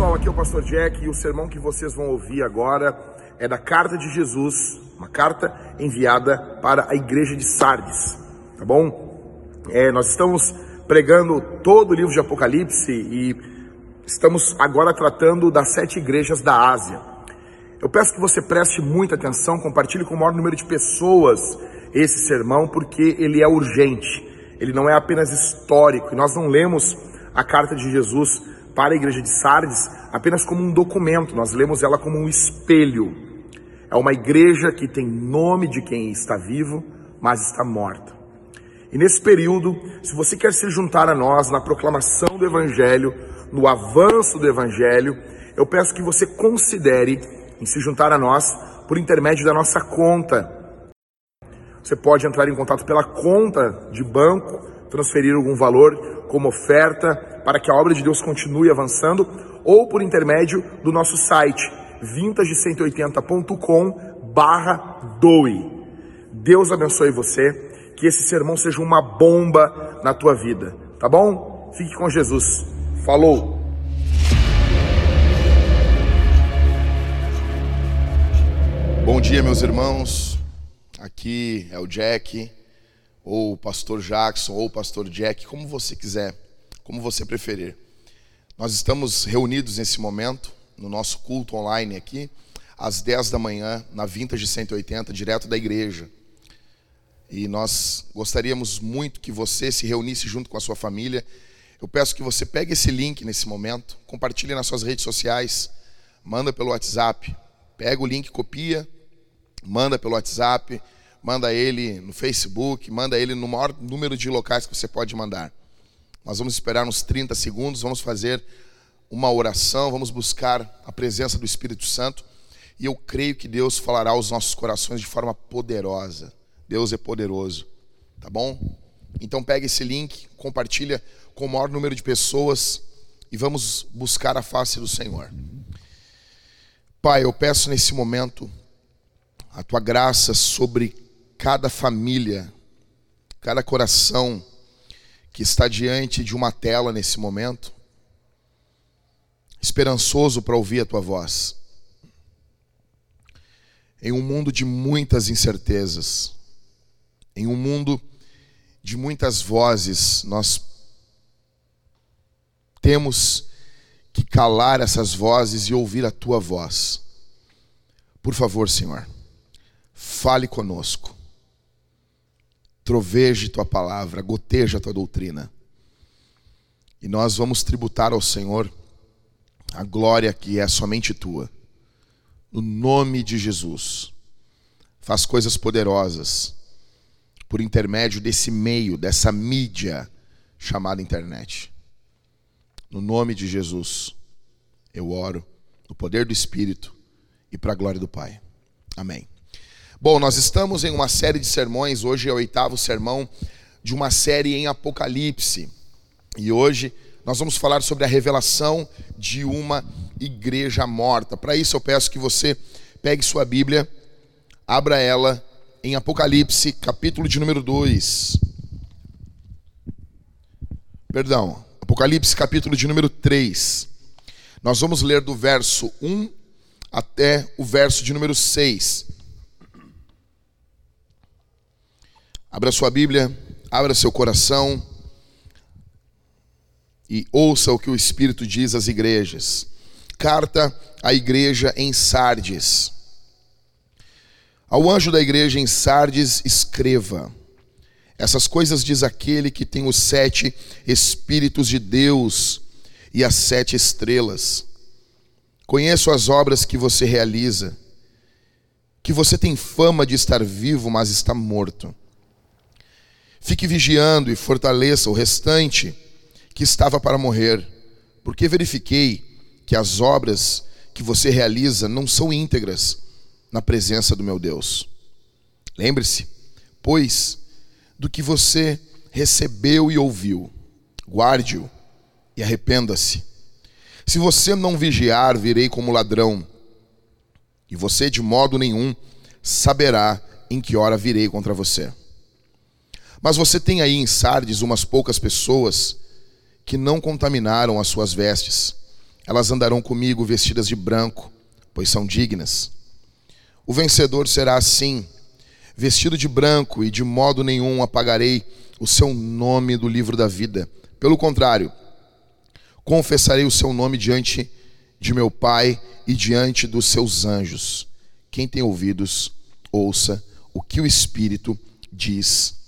Pessoal, aqui é o Pastor Jack e o sermão que vocês vão ouvir agora é da carta de Jesus, uma carta enviada para a igreja de Sardes, tá bom? É, nós estamos pregando todo o livro de Apocalipse e estamos agora tratando das sete igrejas da Ásia. Eu peço que você preste muita atenção, compartilhe com o maior número de pessoas esse sermão, porque ele é urgente, ele não é apenas histórico, e nós não lemos a carta de Jesus para a igreja de Sardes apenas como um documento, nós lemos ela como um espelho. É uma igreja que tem nome de quem está vivo, mas está morta. E nesse período, se você quer se juntar a nós na proclamação do Evangelho, no avanço do Evangelho, eu peço que você considere em se juntar a nós por intermédio da nossa conta. Você pode entrar em contato pela conta de banco, transferir algum valor como oferta para que a obra de Deus continue avançando, ou por intermédio do nosso site vintage180.com barra doe. Deus abençoe você, que esse sermão seja uma bomba na tua vida, tá bom? Fique com Jesus. Falou! Bom dia, meus irmãos. Aqui é o Jack, ou o pastor Jackson, ou o pastor Jack, como você quiser, como você preferir. Nós estamos reunidos nesse momento, no nosso culto online aqui, às 10 da manhã, na Vintage 180, direto da igreja. E nós gostaríamos muito que você se reunisse junto com a sua família. Eu peço que você pegue esse link nesse momento, compartilhe nas suas redes sociais, manda pelo WhatsApp, pega o link, copia, manda pelo WhatsApp, manda ele no Facebook, manda ele no maior número de locais que você pode mandar. Nós vamos esperar uns 30 segundos, vamos fazer uma oração, vamos buscar a presença do Espírito Santo e eu creio que Deus falará aos nossos corações de forma poderosa. Deus é poderoso, tá bom? Então pega esse link, compartilha com o maior número de pessoas e vamos buscar a face do Senhor. Pai, eu peço nesse momento a tua graça sobre cada família, cada coração que está diante de uma tela nesse momento, esperançoso para ouvir a tua voz. Em um mundo de muitas incertezas, em um mundo de muitas vozes, nós temos que calar essas vozes e ouvir a tua voz. Por favor, Senhor fale conosco. Troveje tua palavra, goteja tua doutrina. E nós vamos tributar ao Senhor a glória que é somente tua. No nome de Jesus. Faz coisas poderosas por intermédio desse meio, dessa mídia chamada internet. No nome de Jesus, eu oro, no poder do Espírito e para a glória do Pai. Amém. Bom, nós estamos em uma série de sermões, hoje é o oitavo sermão de uma série em Apocalipse. E hoje nós vamos falar sobre a revelação de uma igreja morta. Para isso eu peço que você pegue sua Bíblia, abra ela em Apocalipse, capítulo de número 2. Perdão, Apocalipse, capítulo de número 3. Nós vamos ler do verso 1 até o verso de número 6. Abra sua Bíblia, abra seu coração e ouça o que o Espírito diz às igrejas. Carta à igreja em Sardes. Ao anjo da igreja em Sardes, escreva: Essas coisas diz aquele que tem os sete Espíritos de Deus e as sete estrelas. Conheço as obras que você realiza, que você tem fama de estar vivo, mas está morto. Fique vigiando e fortaleça o restante que estava para morrer, porque verifiquei que as obras que você realiza não são íntegras na presença do meu Deus. Lembre-se, pois, do que você recebeu e ouviu, guarde-o e arrependa-se. Se você não vigiar, virei como ladrão, e você de modo nenhum saberá em que hora virei contra você. Mas você tem aí em Sardes umas poucas pessoas que não contaminaram as suas vestes. Elas andarão comigo vestidas de branco, pois são dignas. O vencedor será assim, vestido de branco, e de modo nenhum apagarei o seu nome do livro da vida. Pelo contrário, confessarei o seu nome diante de meu Pai e diante dos seus anjos. Quem tem ouvidos, ouça o que o Espírito diz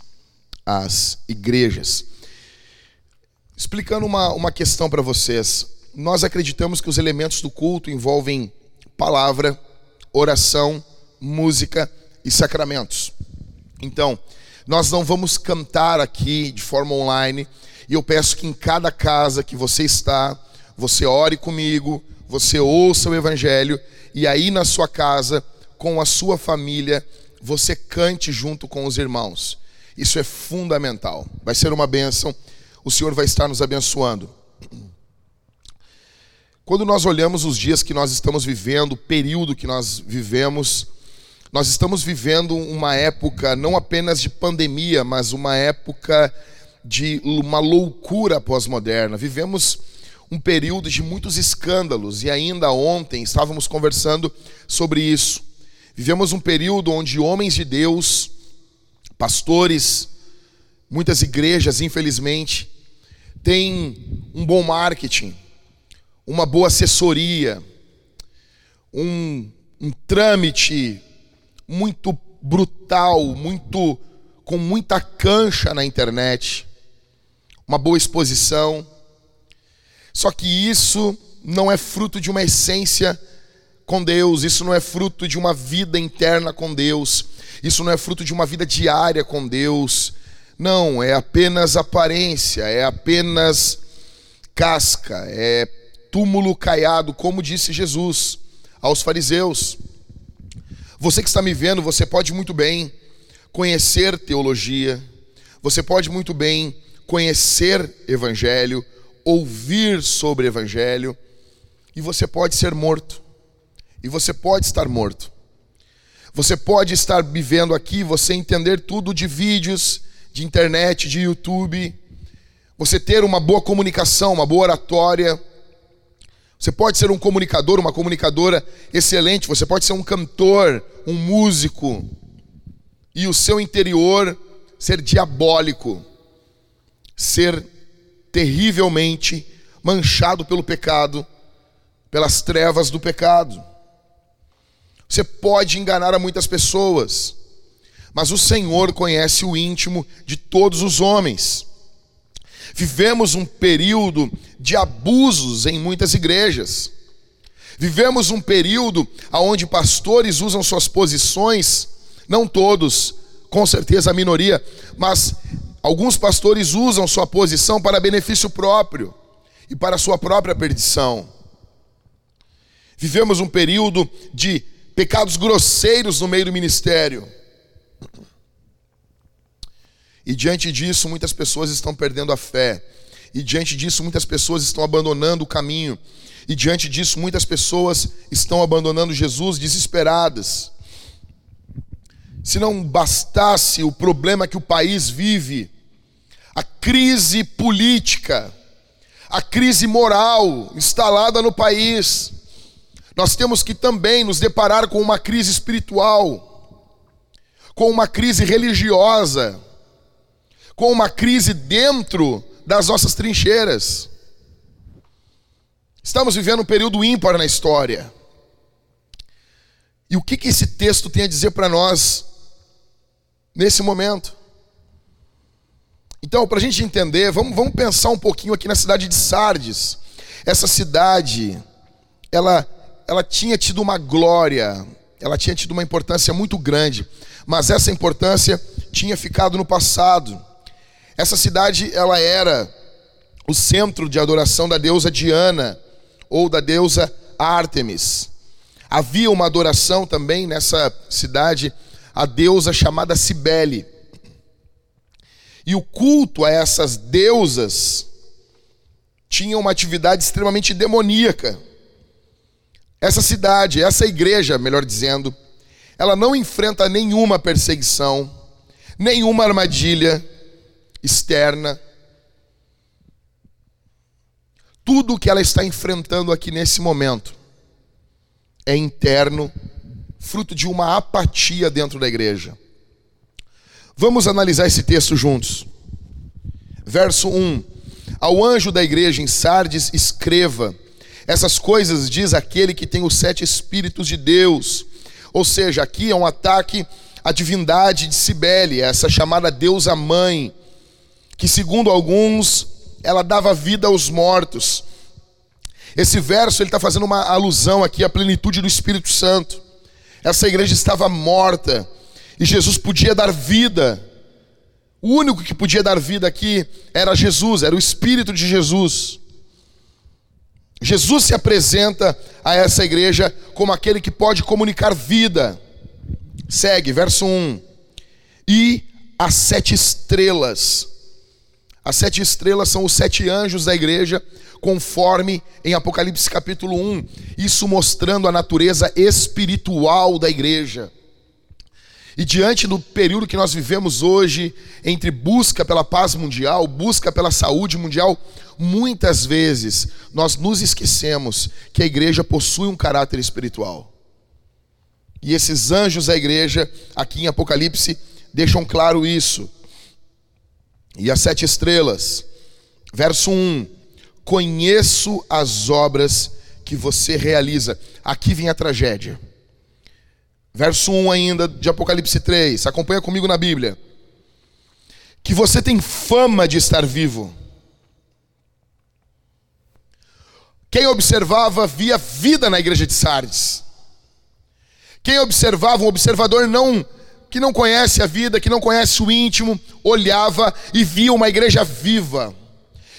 às igrejas. Explicando uma, uma questão para vocês. Nós acreditamos que os elementos do culto envolvem palavra, oração, música e sacramentos. Então, nós não vamos cantar aqui de forma online, e eu peço que em cada casa que você está, você ore comigo, você ouça o evangelho e aí na sua casa, com a sua família, você cante junto com os irmãos. Isso é fundamental. Vai ser uma bênção. O Senhor vai estar nos abençoando. Quando nós olhamos os dias que nós estamos vivendo, o período que nós vivemos, nós estamos vivendo uma época não apenas de pandemia, mas uma época de uma loucura pós-moderna. Vivemos um período de muitos escândalos e ainda ontem estávamos conversando sobre isso. Vivemos um período onde homens de Deus, pastores, muitas igrejas, infelizmente, têm um bom marketing, uma boa assessoria, um, um trâmite muito brutal, muito com muita cancha na internet, uma boa exposição. Só que isso não é fruto de uma essência com Deus, isso não é fruto de uma vida interna com Deus, isso não é fruto de uma vida diária com Deus. Não, é apenas aparência, é apenas casca, é túmulo caiado, como disse Jesus aos fariseus. Você que está me vendo, você pode muito bem conhecer teologia, você pode muito bem conhecer evangelho, ouvir sobre evangelho, e você pode ser morto. E você pode estar morto. Você pode estar vivendo aqui, você entender tudo de vídeos, de internet, de YouTube, você ter uma boa comunicação, uma boa oratória. Você pode ser um comunicador, uma comunicadora excelente, você pode ser um cantor, um músico, e o seu interior ser diabólico, ser terrivelmente manchado pelo pecado, pelas trevas do pecado. Você pode enganar a muitas pessoas, mas o Senhor conhece o íntimo de todos os homens. Vivemos um período de abusos em muitas igrejas. Vivemos um período onde pastores usam suas posições, não todos, com certeza a minoria, mas Alguns pastores usam sua posição para benefício próprio e para sua própria perdição. Vivemos um período de pecados grosseiros no meio do ministério. E diante disso, muitas pessoas estão perdendo a fé. E diante disso, muitas pessoas estão abandonando o caminho. E diante disso, muitas pessoas estão abandonando Jesus desesperadas. Se não bastasse o problema que o país vive, a crise política, a crise moral instalada no país, nós temos que também nos deparar com uma crise espiritual, com uma crise religiosa, com uma crise dentro das nossas trincheiras. Estamos vivendo um período ímpar na história. E o que, que esse texto tem a dizer para nós nesse momento. Então, para a gente entender, vamos, vamos pensar um pouquinho aqui na cidade de Sardes. Essa cidade, ela, ela tinha tido uma glória, ela tinha tido uma importância muito grande, mas essa importância tinha ficado no passado. Essa cidade, ela era o centro de adoração da deusa Diana ou da deusa Ártemis. Havia uma adoração também nessa cidade a deusa chamada Cibele. E o culto a essas deusas tinha uma atividade extremamente demoníaca. Essa cidade, essa igreja, melhor dizendo, ela não enfrenta nenhuma perseguição, nenhuma armadilha externa. Tudo que ela está enfrentando aqui nesse momento é interno, fruto de uma apatia dentro da igreja. Vamos analisar esse texto juntos. Verso 1: Ao anjo da igreja em Sardes, escreva: Essas coisas diz aquele que tem os sete Espíritos de Deus. Ou seja, aqui é um ataque à divindade de Cibele, essa chamada deusa mãe, que segundo alguns ela dava vida aos mortos. Esse verso ele está fazendo uma alusão aqui à plenitude do Espírito Santo. Essa igreja estava morta e Jesus podia dar vida. O único que podia dar vida aqui era Jesus, era o Espírito de Jesus. Jesus se apresenta a essa igreja como aquele que pode comunicar vida. Segue, verso 1. E as sete estrelas as sete estrelas são os sete anjos da igreja, conforme em Apocalipse capítulo 1, isso mostrando a natureza espiritual da igreja. E diante do período que nós vivemos hoje, entre busca pela paz mundial, busca pela saúde mundial, muitas vezes nós nos esquecemos que a igreja possui um caráter espiritual. E esses anjos da igreja, aqui em Apocalipse, deixam claro isso e as sete estrelas. Verso 1: Conheço as obras que você realiza. Aqui vem a tragédia. Verso 1 ainda de Apocalipse 3. Acompanha comigo na Bíblia. Que você tem fama de estar vivo. Quem observava via vida na igreja de Sardes. Quem observava, um observador não que não conhece a vida, que não conhece o íntimo, olhava e via uma igreja viva,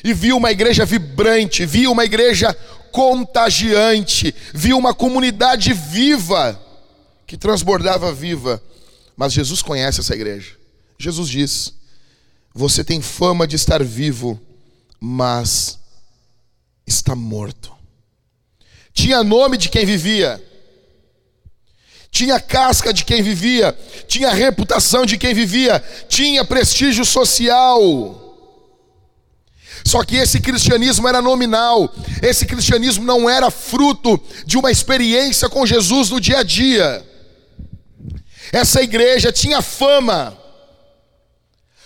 e via uma igreja vibrante, via uma igreja contagiante, via uma comunidade viva, que transbordava viva. Mas Jesus conhece essa igreja. Jesus diz: Você tem fama de estar vivo, mas está morto. Tinha nome de quem vivia tinha casca de quem vivia, tinha reputação de quem vivia, tinha prestígio social. Só que esse cristianismo era nominal, esse cristianismo não era fruto de uma experiência com Jesus no dia a dia. Essa igreja tinha fama,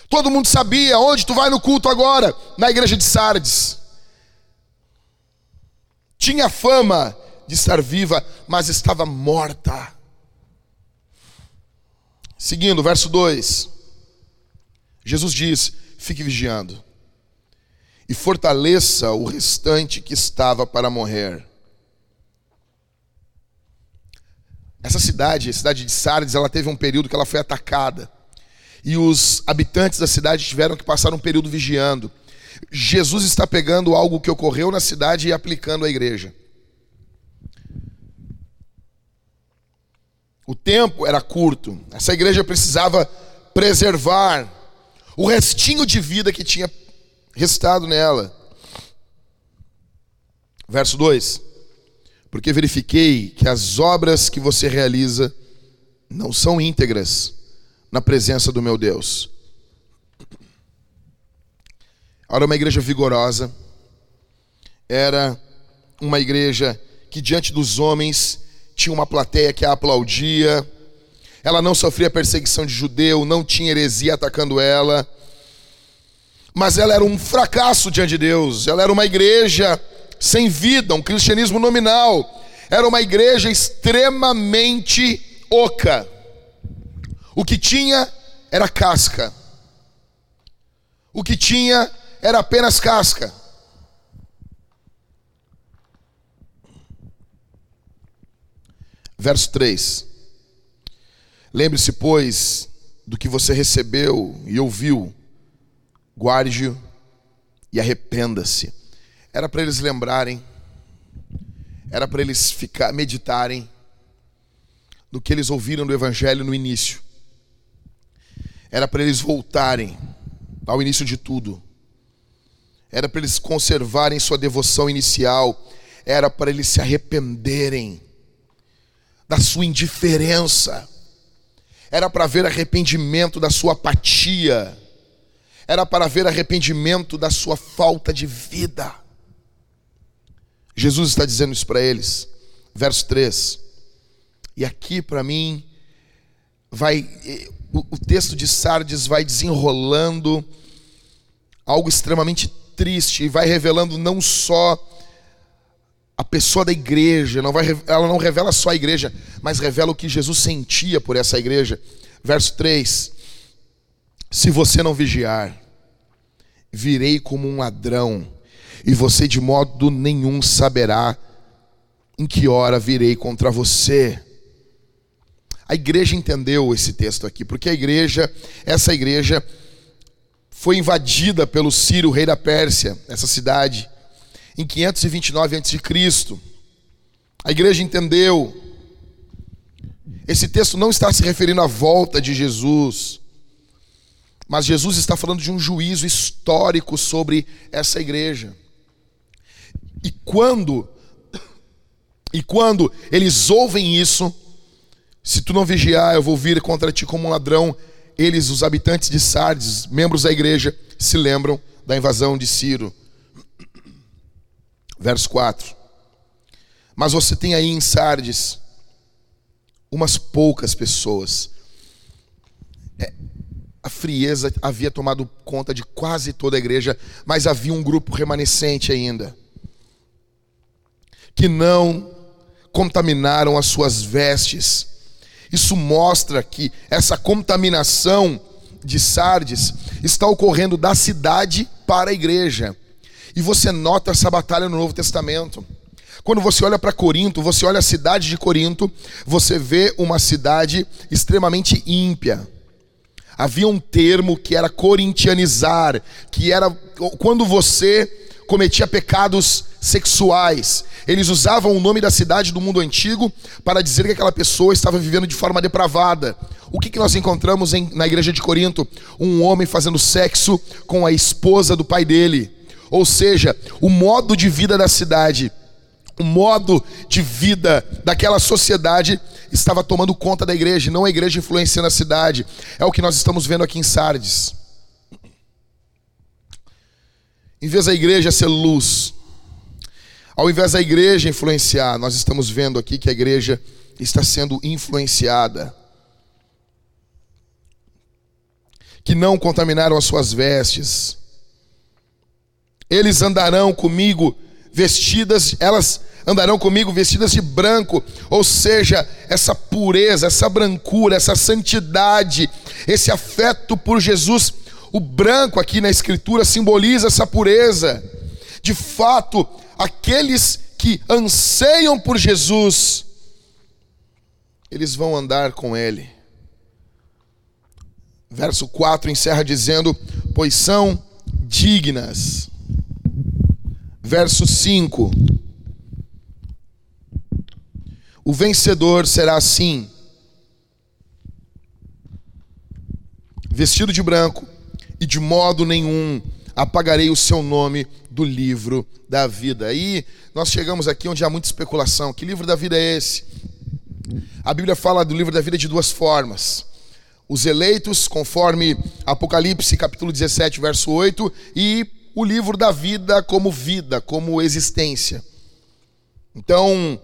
todo mundo sabia onde tu vai no culto agora, na igreja de Sardes. Tinha fama de estar viva, mas estava morta. Seguindo, verso 2. Jesus diz: Fique vigiando e fortaleça o restante que estava para morrer. Essa cidade, a cidade de Sardes, ela teve um período que ela foi atacada. E os habitantes da cidade tiveram que passar um período vigiando. Jesus está pegando algo que ocorreu na cidade e aplicando à igreja. O tempo era curto. Essa igreja precisava preservar o restinho de vida que tinha restado nela. Verso 2: Porque verifiquei que as obras que você realiza não são íntegras na presença do meu Deus. Era uma igreja vigorosa, era uma igreja que diante dos homens tinha uma plateia que a aplaudia, ela não sofria perseguição de judeu, não tinha heresia atacando ela, mas ela era um fracasso diante de Deus, ela era uma igreja sem vida, um cristianismo nominal, era uma igreja extremamente oca. O que tinha era casca, o que tinha era apenas casca. Verso 3. Lembre-se, pois, do que você recebeu e ouviu, guarde-o e arrependa-se. Era para eles lembrarem, era para eles ficar meditarem do que eles ouviram do evangelho no início. Era para eles voltarem ao início de tudo. Era para eles conservarem sua devoção inicial, era para eles se arrependerem da sua indiferença, era para ver arrependimento da sua apatia, era para ver arrependimento da sua falta de vida. Jesus está dizendo isso para eles. Verso 3. E aqui para mim vai o, texto de Sardes vai desenrolando algo extremamente triste e vai revelando não só a pessoa da igreja, não vai, ela não revela só a igreja, mas revela o que Jesus sentia por essa igreja. Verso 3: Se você não vigiar, virei como um ladrão, e você de modo nenhum saberá em que hora virei contra você. A igreja entendeu esse texto aqui, porque a igreja, essa igreja, foi invadida pelo Ciro, rei da Pérsia, essa cidade, em 529 a.C. A igreja entendeu. Esse texto não está se referindo à volta de Jesus, mas Jesus está falando de um juízo histórico sobre essa igreja. E quando e quando eles ouvem isso, se tu não vigiar, eu vou vir contra ti como um ladrão. Eles, os habitantes de Sardes, membros da igreja, se lembram da invasão de Ciro. Verso 4. Mas você tem aí em Sardes umas poucas pessoas. É, a frieza havia tomado conta de quase toda a igreja, mas havia um grupo remanescente ainda que não contaminaram as suas vestes isso mostra que essa contaminação de Sardes está ocorrendo da cidade para a igreja. E você nota essa batalha no Novo Testamento. Quando você olha para Corinto, você olha a cidade de Corinto, você vê uma cidade extremamente ímpia. Havia um termo que era corintianizar, que era quando você cometia pecados sexuais. Eles usavam o nome da cidade do mundo antigo para dizer que aquela pessoa estava vivendo de forma depravada. O que, que nós encontramos em, na igreja de Corinto? Um homem fazendo sexo com a esposa do pai dele. Ou seja, o modo de vida da cidade, o modo de vida daquela sociedade estava tomando conta da igreja, não a igreja influenciando a cidade. É o que nós estamos vendo aqui em Sardes. Em vez da igreja ser luz, ao invés da igreja influenciar, nós estamos vendo aqui que a igreja está sendo influenciada. Que não contaminaram as suas vestes. Eles andarão comigo vestidas, elas andarão comigo vestidas de branco, ou seja, essa pureza, essa brancura, essa santidade, esse afeto por Jesus o branco aqui na escritura simboliza essa pureza. De fato, aqueles que anseiam por Jesus, eles vão andar com Ele. Verso 4 encerra dizendo: Pois são dignas. Verso 5: O vencedor será assim, vestido de branco, e de modo nenhum apagarei o seu nome do livro da vida. Aí nós chegamos aqui onde há muita especulação. Que livro da vida é esse? A Bíblia fala do livro da vida de duas formas. Os eleitos, conforme Apocalipse capítulo 17, verso 8, e o livro da vida como vida, como existência. Então,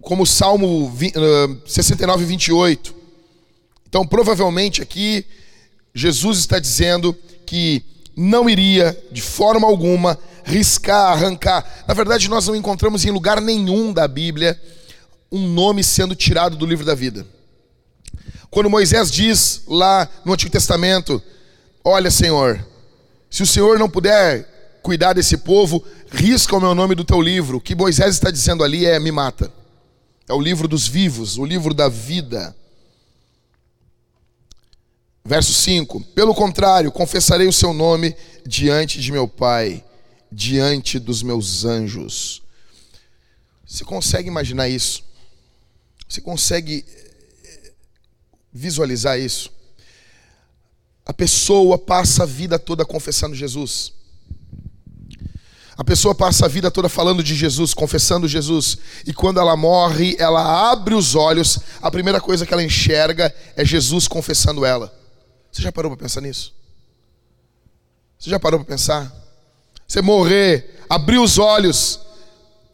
como Salmo 69, 28. Então, provavelmente aqui Jesus está dizendo que não iria, de forma alguma, riscar, arrancar. Na verdade, nós não encontramos em lugar nenhum da Bíblia um nome sendo tirado do livro da vida. Quando Moisés diz lá no Antigo Testamento: Olha, Senhor, se o Senhor não puder cuidar desse povo, risca o meu nome do teu livro. O que Moisés está dizendo ali é: me mata. É o livro dos vivos, o livro da vida. Verso 5: Pelo contrário, confessarei o seu nome diante de meu Pai, diante dos meus anjos. Você consegue imaginar isso? Você consegue eh, visualizar isso? A pessoa passa a vida toda confessando Jesus. A pessoa passa a vida toda falando de Jesus, confessando Jesus, e quando ela morre, ela abre os olhos, a primeira coisa que ela enxerga é Jesus confessando ela. Você já parou para pensar nisso? Você já parou para pensar? Você morrer, abrir os olhos,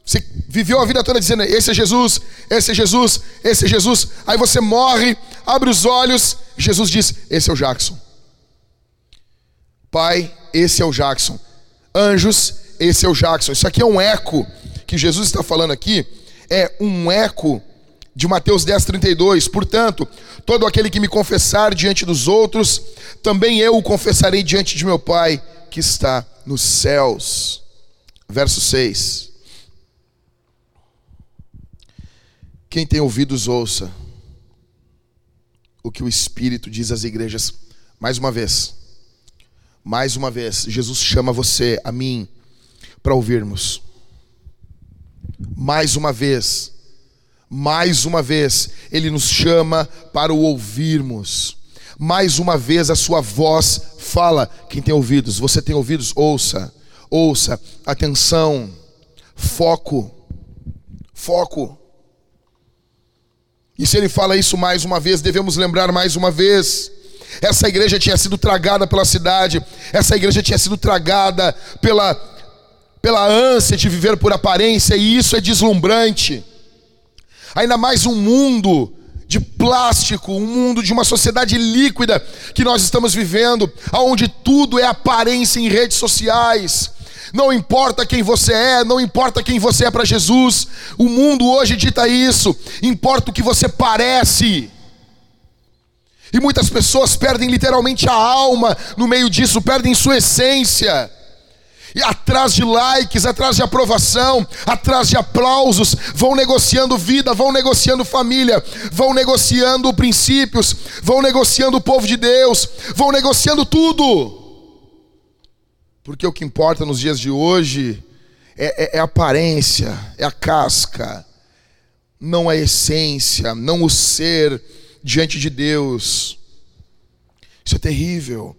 Você viveu a vida toda dizendo: Esse é Jesus, esse é Jesus, esse é Jesus. Aí você morre, abre os olhos, Jesus diz: Esse é o Jackson. Pai, esse é o Jackson. Anjos, esse é o Jackson. Isso aqui é um eco que Jesus está falando aqui, é um eco de Mateus 10, 32. Portanto, todo aquele que me confessar diante dos outros, também eu o confessarei diante de meu Pai que está nos céus. Verso 6. Quem tem ouvidos, ouça o que o Espírito diz às igrejas. Mais uma vez, mais uma vez, Jesus chama você, a mim, para ouvirmos. Mais uma vez, mais uma vez, Ele nos chama para o ouvirmos. Mais uma vez, a Sua voz fala. Quem tem ouvidos, você tem ouvidos? Ouça, ouça, atenção, foco, foco. E se ele fala isso mais uma vez, devemos lembrar mais uma vez. Essa igreja tinha sido tragada pela cidade, essa igreja tinha sido tragada pela, pela ânsia de viver por aparência, e isso é deslumbrante. Ainda mais um mundo de plástico, um mundo de uma sociedade líquida que nós estamos vivendo, onde tudo é aparência em redes sociais, não importa quem você é, não importa quem você é para Jesus. O mundo hoje dita isso. Importa o que você parece. E muitas pessoas perdem literalmente a alma no meio disso, perdem sua essência. Atrás de likes, atrás de aprovação, atrás de aplausos, vão negociando vida, vão negociando família, vão negociando princípios, vão negociando o povo de Deus, vão negociando tudo. Porque o que importa nos dias de hoje é, é, é a aparência, é a casca, não a essência, não o ser diante de Deus. Isso é terrível.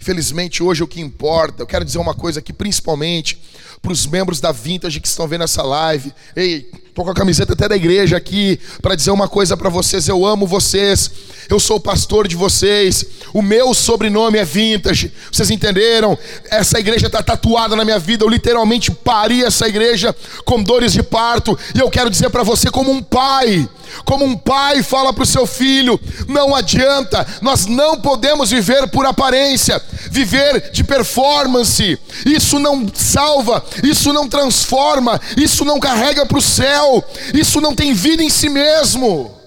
Infelizmente, hoje o que importa, eu quero dizer uma coisa aqui, principalmente para os membros da Vintage que estão vendo essa live. Ei, Estou com a camiseta até da igreja aqui para dizer uma coisa para vocês. Eu amo vocês. Eu sou pastor de vocês. O meu sobrenome é Vintage. Vocês entenderam? Essa igreja está tatuada na minha vida. Eu literalmente pari essa igreja com dores de parto. E eu quero dizer para você, como um pai, como um pai fala para o seu filho: não adianta, nós não podemos viver por aparência, viver de performance. Isso não salva, isso não transforma, isso não carrega para o céu isso não tem vida em si mesmo.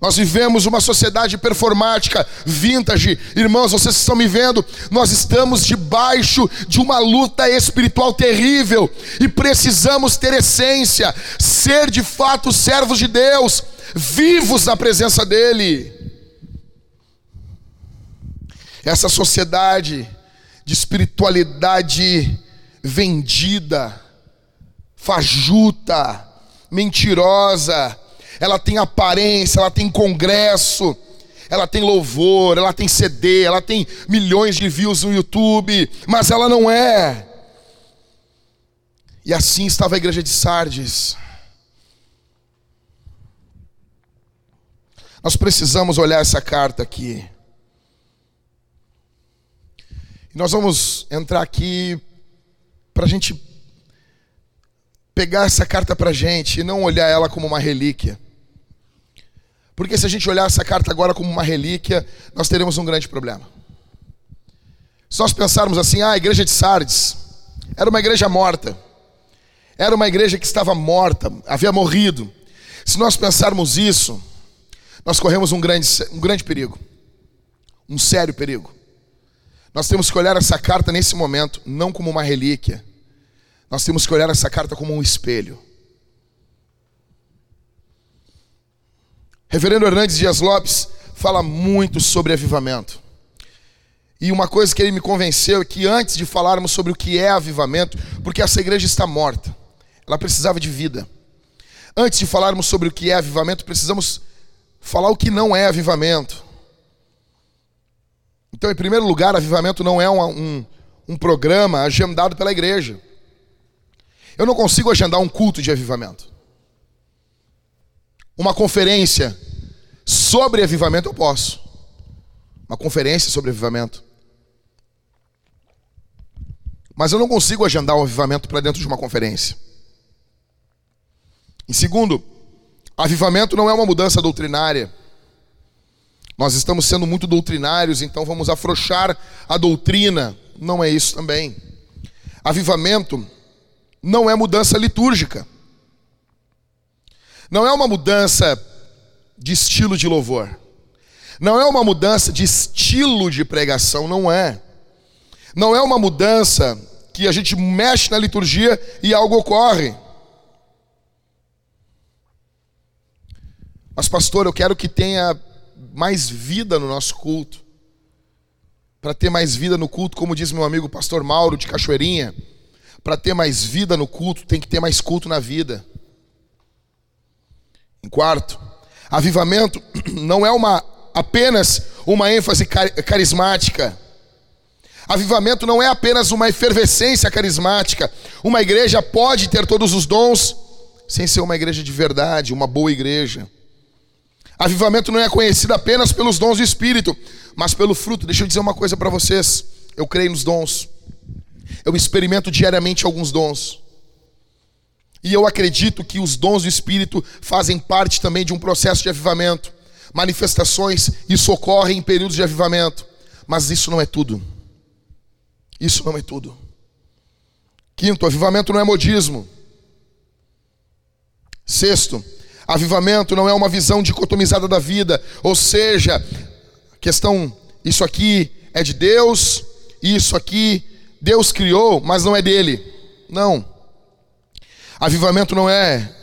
Nós vivemos uma sociedade performática, vintage. Irmãos, vocês estão me vendo? Nós estamos debaixo de uma luta espiritual terrível e precisamos ter essência, ser de fato servos de Deus, vivos na presença dEle. Essa sociedade de espiritualidade vendida, fajuta, mentirosa, ela tem aparência, ela tem congresso, ela tem louvor, ela tem CD, ela tem milhões de views no YouTube, mas ela não é. E assim estava a igreja de Sardes. Nós precisamos olhar essa carta aqui. E nós vamos entrar aqui para a gente pegar essa carta para a gente e não olhar ela como uma relíquia. Porque se a gente olhar essa carta agora como uma relíquia, nós teremos um grande problema. Se nós pensarmos assim, ah, a igreja de Sardes era uma igreja morta, era uma igreja que estava morta, havia morrido. Se nós pensarmos isso, nós corremos um grande, um grande perigo, um sério perigo. Nós temos que olhar essa carta nesse momento, não como uma relíquia, nós temos que olhar essa carta como um espelho. Reverendo Hernandes Dias Lopes fala muito sobre avivamento. E uma coisa que ele me convenceu é que antes de falarmos sobre o que é avivamento, porque essa igreja está morta, ela precisava de vida. Antes de falarmos sobre o que é avivamento, precisamos falar o que não é avivamento. Então, em primeiro lugar, avivamento não é um, um, um programa agendado pela igreja. Eu não consigo agendar um culto de avivamento. Uma conferência sobre avivamento eu posso. Uma conferência sobre avivamento. Mas eu não consigo agendar o avivamento para dentro de uma conferência. Em segundo, avivamento não é uma mudança doutrinária. Nós estamos sendo muito doutrinários, então vamos afrouxar a doutrina. Não é isso também. Avivamento não é mudança litúrgica. Não é uma mudança de estilo de louvor. Não é uma mudança de estilo de pregação, não é. Não é uma mudança que a gente mexe na liturgia e algo ocorre. Mas, pastor, eu quero que tenha mais vida no nosso culto. Para ter mais vida no culto, como diz meu amigo pastor Mauro de Cachoeirinha, para ter mais vida no culto, tem que ter mais culto na vida. Em quarto, avivamento não é uma apenas uma ênfase carismática. Avivamento não é apenas uma efervescência carismática. Uma igreja pode ter todos os dons sem ser uma igreja de verdade, uma boa igreja. Avivamento não é conhecido apenas pelos dons do Espírito, mas pelo fruto. Deixa eu dizer uma coisa para vocês. Eu creio nos dons. Eu experimento diariamente alguns dons. E eu acredito que os dons do Espírito fazem parte também de um processo de avivamento manifestações, isso ocorre em períodos de avivamento, mas isso não é tudo. Isso não é tudo. Quinto, avivamento não é modismo. Sexto, avivamento não é uma visão dicotomizada da vida, ou seja, questão, isso aqui é de Deus, isso aqui Deus criou, mas não é dele. Não. Avivamento não é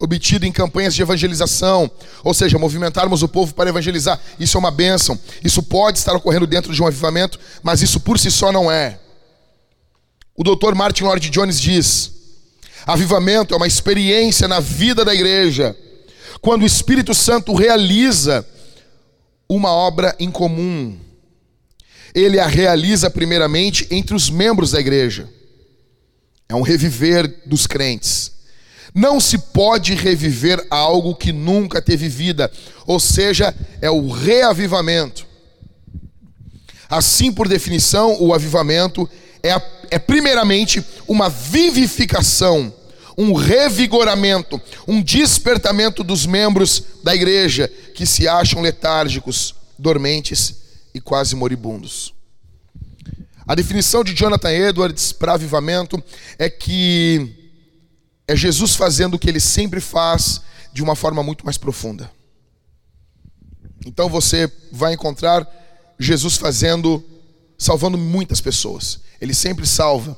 obtido em campanhas de evangelização, ou seja, movimentarmos o povo para evangelizar. Isso é uma bênção. Isso pode estar ocorrendo dentro de um avivamento, mas isso por si só não é. O Dr. Martin Lloyd Jones diz: avivamento é uma experiência na vida da igreja, quando o Espírito Santo realiza uma obra em comum. Ele a realiza primeiramente entre os membros da igreja. É um reviver dos crentes. Não se pode reviver algo que nunca teve vida, ou seja, é o reavivamento. Assim, por definição, o avivamento é, é primeiramente uma vivificação, um revigoramento, um despertamento dos membros da igreja que se acham letárgicos, dormentes e quase moribundos. A definição de Jonathan Edwards para avivamento é que é Jesus fazendo o que ele sempre faz de uma forma muito mais profunda. Então você vai encontrar Jesus fazendo, salvando muitas pessoas. Ele sempre salva,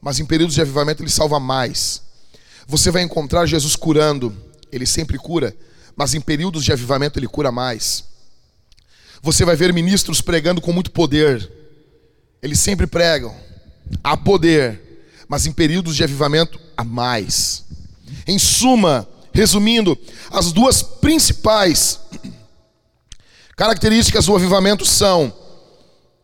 mas em períodos de avivamento ele salva mais. Você vai encontrar Jesus curando, ele sempre cura, mas em períodos de avivamento ele cura mais. Você vai ver ministros pregando com muito poder, eles sempre pregam, há poder, mas em períodos de avivamento a mais. Em suma, resumindo, as duas principais características do avivamento são: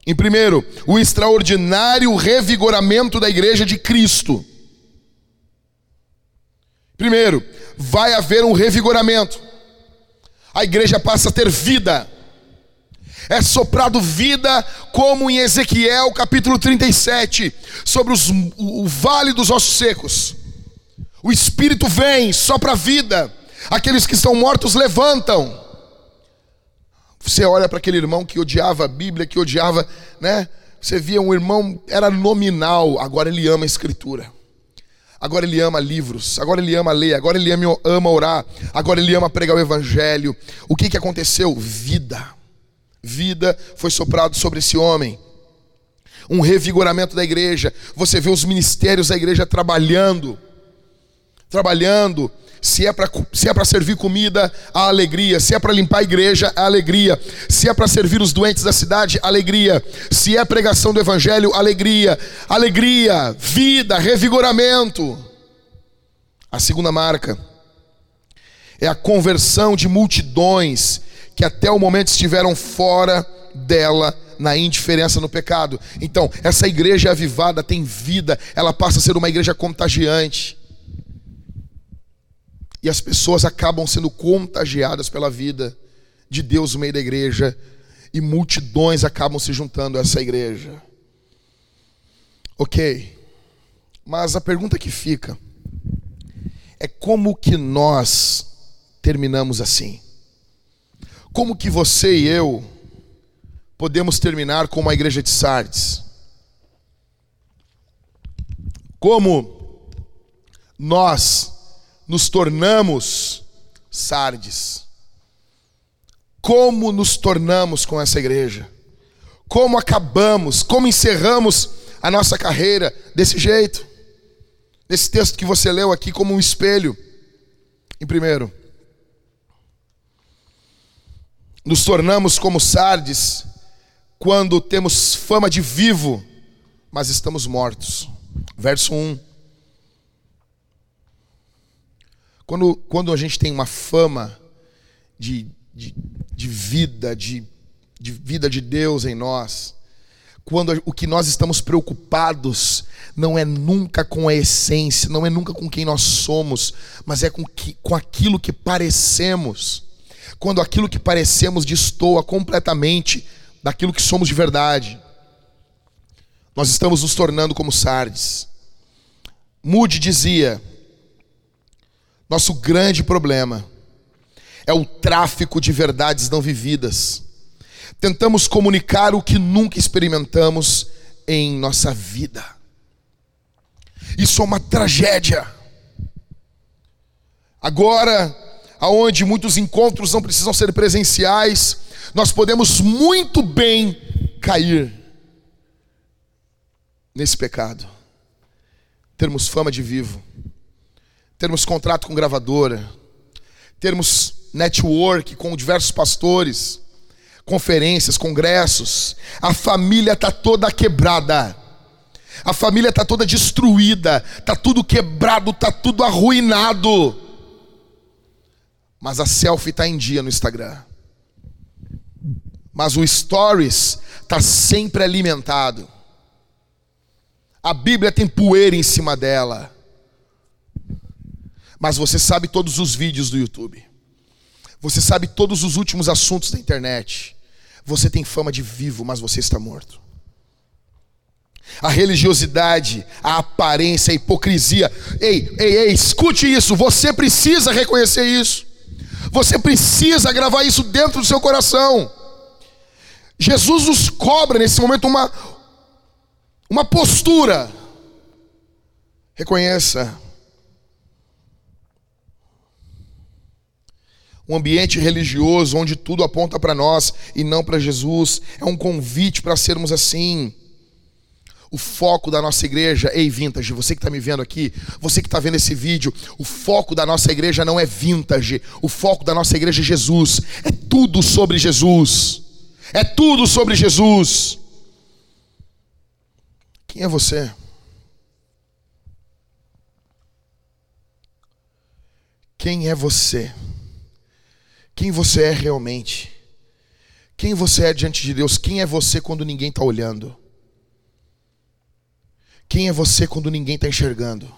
em primeiro, o extraordinário revigoramento da igreja de Cristo. Primeiro, vai haver um revigoramento. A igreja passa a ter vida é soprado vida, como em Ezequiel capítulo 37, sobre os, o, o vale dos ossos secos. O Espírito vem, sopra vida, aqueles que estão mortos levantam. Você olha para aquele irmão que odiava a Bíblia, que odiava, né? Você via um irmão, era nominal, agora ele ama a Escritura. Agora ele ama livros, agora ele ama ler, agora ele ama, ama orar, agora ele ama pregar o Evangelho. O que, que aconteceu? Vida vida foi soprado sobre esse homem. Um revigoramento da igreja. Você vê os ministérios da igreja trabalhando. Trabalhando. Se é para se é para servir comida, a alegria. Se é para limpar a igreja, a alegria. Se é para servir os doentes da cidade, alegria. Se é pregação do evangelho, alegria. Alegria, vida, revigoramento. A segunda marca é a conversão de multidões que até o momento estiveram fora dela na indiferença no pecado. Então, essa igreja avivada tem vida, ela passa a ser uma igreja contagiante. E as pessoas acabam sendo contagiadas pela vida de Deus no meio da igreja, e multidões acabam se juntando a essa igreja. Ok. Mas a pergunta que fica é como que nós terminamos assim? Como que você e eu podemos terminar como a igreja de Sardes? Como nós nos tornamos Sardes? Como nos tornamos com essa igreja? Como acabamos? Como encerramos a nossa carreira desse jeito? Nesse texto que você leu aqui como um espelho. Em primeiro, nos tornamos como Sardes quando temos fama de vivo, mas estamos mortos. Verso 1. Quando, quando a gente tem uma fama de, de, de vida, de, de vida de Deus em nós, quando o que nós estamos preocupados não é nunca com a essência, não é nunca com quem nós somos, mas é com, que, com aquilo que parecemos. Quando aquilo que parecemos destoa completamente daquilo que somos de verdade, nós estamos nos tornando como Sardes. Moody dizia: nosso grande problema é o tráfico de verdades não vividas tentamos comunicar o que nunca experimentamos em nossa vida. Isso é uma tragédia. Agora, aonde muitos encontros não precisam ser presenciais, nós podemos muito bem cair nesse pecado. Termos fama de vivo, termos contrato com gravadora, termos network com diversos pastores, conferências, congressos. A família está toda quebrada. A família está toda destruída, está tudo quebrado, está tudo arruinado. Mas a selfie está em dia no Instagram. Mas o Stories está sempre alimentado. A Bíblia tem poeira em cima dela. Mas você sabe todos os vídeos do YouTube. Você sabe todos os últimos assuntos da internet. Você tem fama de vivo, mas você está morto. A religiosidade, a aparência, a hipocrisia. Ei, ei, ei, escute isso. Você precisa reconhecer isso. Você precisa gravar isso dentro do seu coração. Jesus nos cobra nesse momento uma, uma postura. Reconheça Um ambiente religioso onde tudo aponta para nós e não para Jesus. É um convite para sermos assim. O foco da nossa igreja, ei vintage, você que está me vendo aqui, você que está vendo esse vídeo, o foco da nossa igreja não é vintage, o foco da nossa igreja é Jesus, é tudo sobre Jesus, é tudo sobre Jesus. Quem é você? Quem é você? quem você é realmente. Quem você é diante de Deus? Quem é você quando ninguém está olhando? Quem é você quando ninguém está enxergando?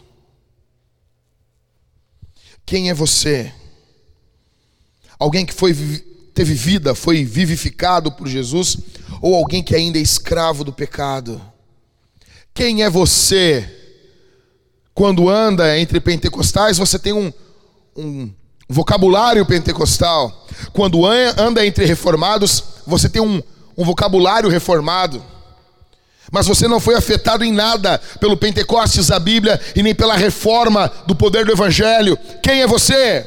Quem é você? Alguém que foi teve vida, foi vivificado por Jesus, ou alguém que ainda é escravo do pecado? Quem é você? Quando anda entre pentecostais, você tem um, um vocabulário pentecostal. Quando anda entre reformados, você tem um, um vocabulário reformado. Mas você não foi afetado em nada pelo Pentecostes da Bíblia e nem pela reforma do poder do Evangelho. Quem é você?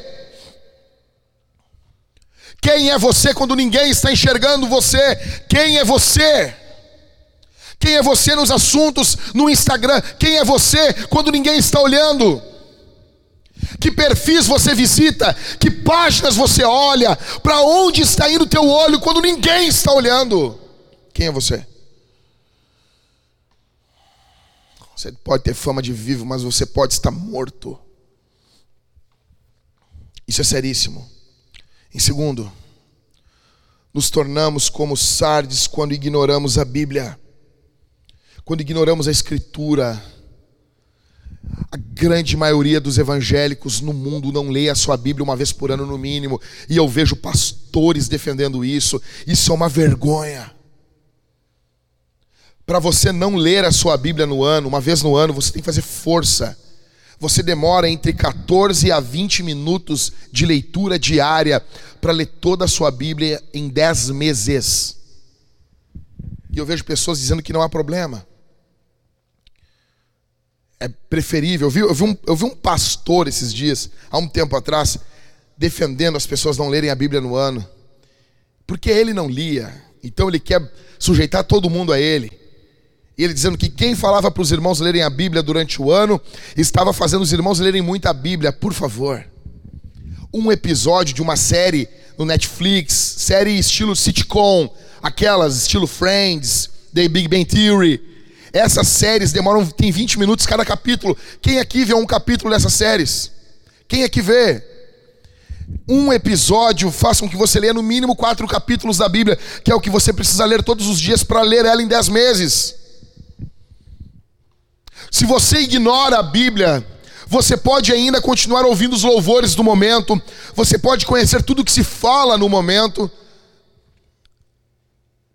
Quem é você quando ninguém está enxergando você? Quem é você? Quem é você nos assuntos no Instagram? Quem é você quando ninguém está olhando? Que perfis você visita? Que páginas você olha? Para onde está indo o teu olho quando ninguém está olhando? Quem é você? Você pode ter fama de vivo, mas você pode estar morto. Isso é seríssimo. Em segundo, nos tornamos como sardes quando ignoramos a Bíblia, quando ignoramos a Escritura a grande maioria dos evangélicos no mundo não lê a sua Bíblia uma vez por ano no mínimo, e eu vejo pastores defendendo isso. Isso é uma vergonha. Para você não ler a sua Bíblia no ano, uma vez no ano, você tem que fazer força. Você demora entre 14 a 20 minutos de leitura diária para ler toda a sua Bíblia em 10 meses. E eu vejo pessoas dizendo que não há problema. É preferível. Eu vi, eu vi, um, eu vi um pastor esses dias, há um tempo atrás, defendendo as pessoas não lerem a Bíblia no ano. Porque ele não lia. Então ele quer sujeitar todo mundo a ele. E ele dizendo que quem falava para os irmãos lerem a Bíblia durante o ano estava fazendo os irmãos lerem muita Bíblia. Por favor. Um episódio de uma série no Netflix, série estilo sitcom, aquelas estilo Friends, The Big Bang Theory. Essas séries demoram, tem 20 minutos cada capítulo. Quem aqui vê um capítulo dessas séries? Quem aqui vê? Um episódio faça com que você leia no mínimo quatro capítulos da Bíblia, que é o que você precisa ler todos os dias para ler ela em dez meses. Se você ignora a Bíblia, você pode ainda continuar ouvindo os louvores do momento, você pode conhecer tudo que se fala no momento.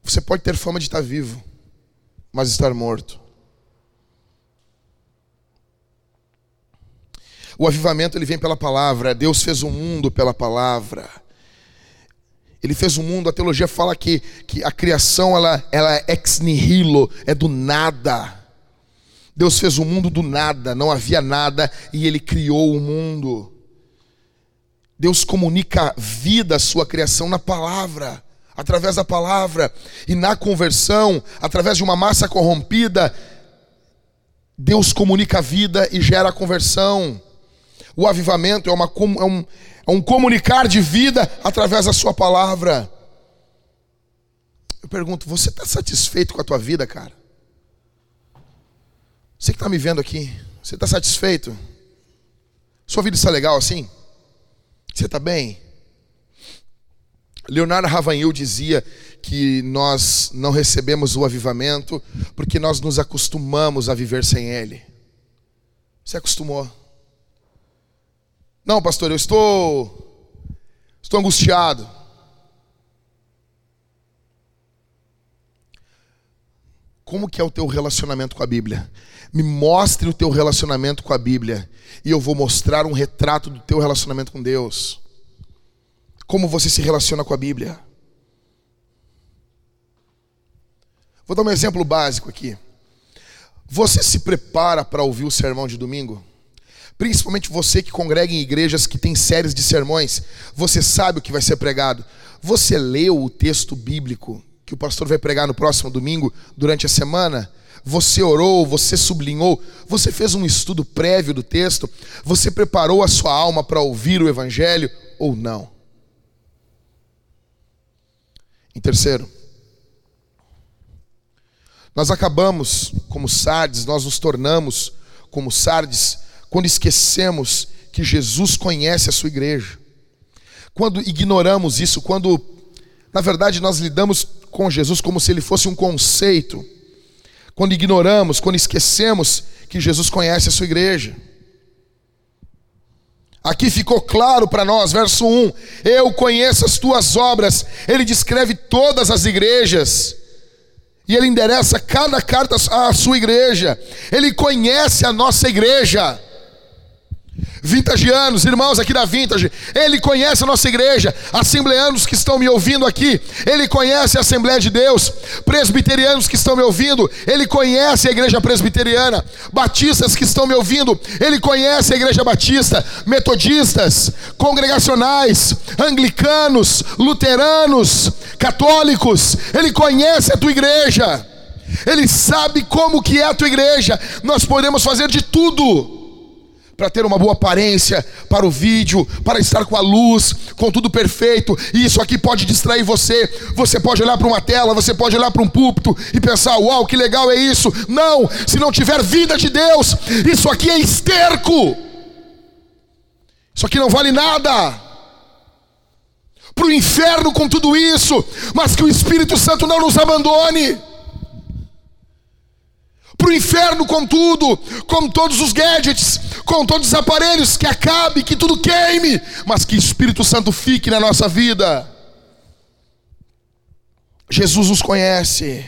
Você pode ter fama de estar vivo, mas estar morto. O avivamento ele vem pela palavra. Deus fez o mundo pela palavra. Ele fez o mundo. A teologia fala que, que a criação ela, ela é ex nihilo, é do nada. Deus fez o mundo do nada, não havia nada e ele criou o mundo. Deus comunica vida à sua criação na palavra, através da palavra, e na conversão, através de uma massa corrompida, Deus comunica a vida e gera a conversão. O avivamento é, uma, é, um, é um comunicar de vida através da sua palavra. Eu pergunto, você está satisfeito com a tua vida, cara? Você que está me vendo aqui, você está satisfeito? Sua vida está legal assim? Você está bem? Leonardo Ravanhil dizia que nós não recebemos o avivamento porque nós nos acostumamos a viver sem ele. Você acostumou? Não, pastor, eu estou estou angustiado. Como que é o teu relacionamento com a Bíblia? Me mostre o teu relacionamento com a Bíblia e eu vou mostrar um retrato do teu relacionamento com Deus. Como você se relaciona com a Bíblia? Vou dar um exemplo básico aqui. Você se prepara para ouvir o sermão de domingo? Principalmente você que congrega em igrejas que tem séries de sermões, você sabe o que vai ser pregado. Você leu o texto bíblico que o pastor vai pregar no próximo domingo durante a semana? Você orou, você sublinhou, você fez um estudo prévio do texto, você preparou a sua alma para ouvir o Evangelho ou não? Em terceiro, nós acabamos como Sardes, nós nos tornamos como Sardes quando esquecemos que Jesus conhece a sua igreja. Quando ignoramos isso, quando na verdade nós lidamos com Jesus como se ele fosse um conceito quando ignoramos, quando esquecemos que Jesus conhece a sua igreja. Aqui ficou claro para nós, verso 1: Eu conheço as tuas obras. Ele descreve todas as igrejas. E ele endereça cada carta à sua igreja. Ele conhece a nossa igreja vintagianos, irmãos aqui da Vintage, ele conhece a nossa igreja, assembleanos que estão me ouvindo aqui, ele conhece a Assembleia de Deus, presbiterianos que estão me ouvindo, ele conhece a igreja presbiteriana, batistas que estão me ouvindo, ele conhece a igreja batista, metodistas, congregacionais, anglicanos, luteranos, católicos, ele conhece a tua igreja. Ele sabe como que é a tua igreja. Nós podemos fazer de tudo para ter uma boa aparência para o vídeo, para estar com a luz, com tudo perfeito. E isso aqui pode distrair você. Você pode olhar para uma tela, você pode olhar para um púlpito e pensar: "Uau, que legal é isso". Não, se não tiver vida de Deus, isso aqui é esterco. Isso aqui não vale nada. Para o inferno com tudo isso, mas que o Espírito Santo não nos abandone para o inferno com tudo, com todos os gadgets, com todos os aparelhos, que acabe, que tudo queime, mas que Espírito Santo fique na nossa vida. Jesus nos conhece.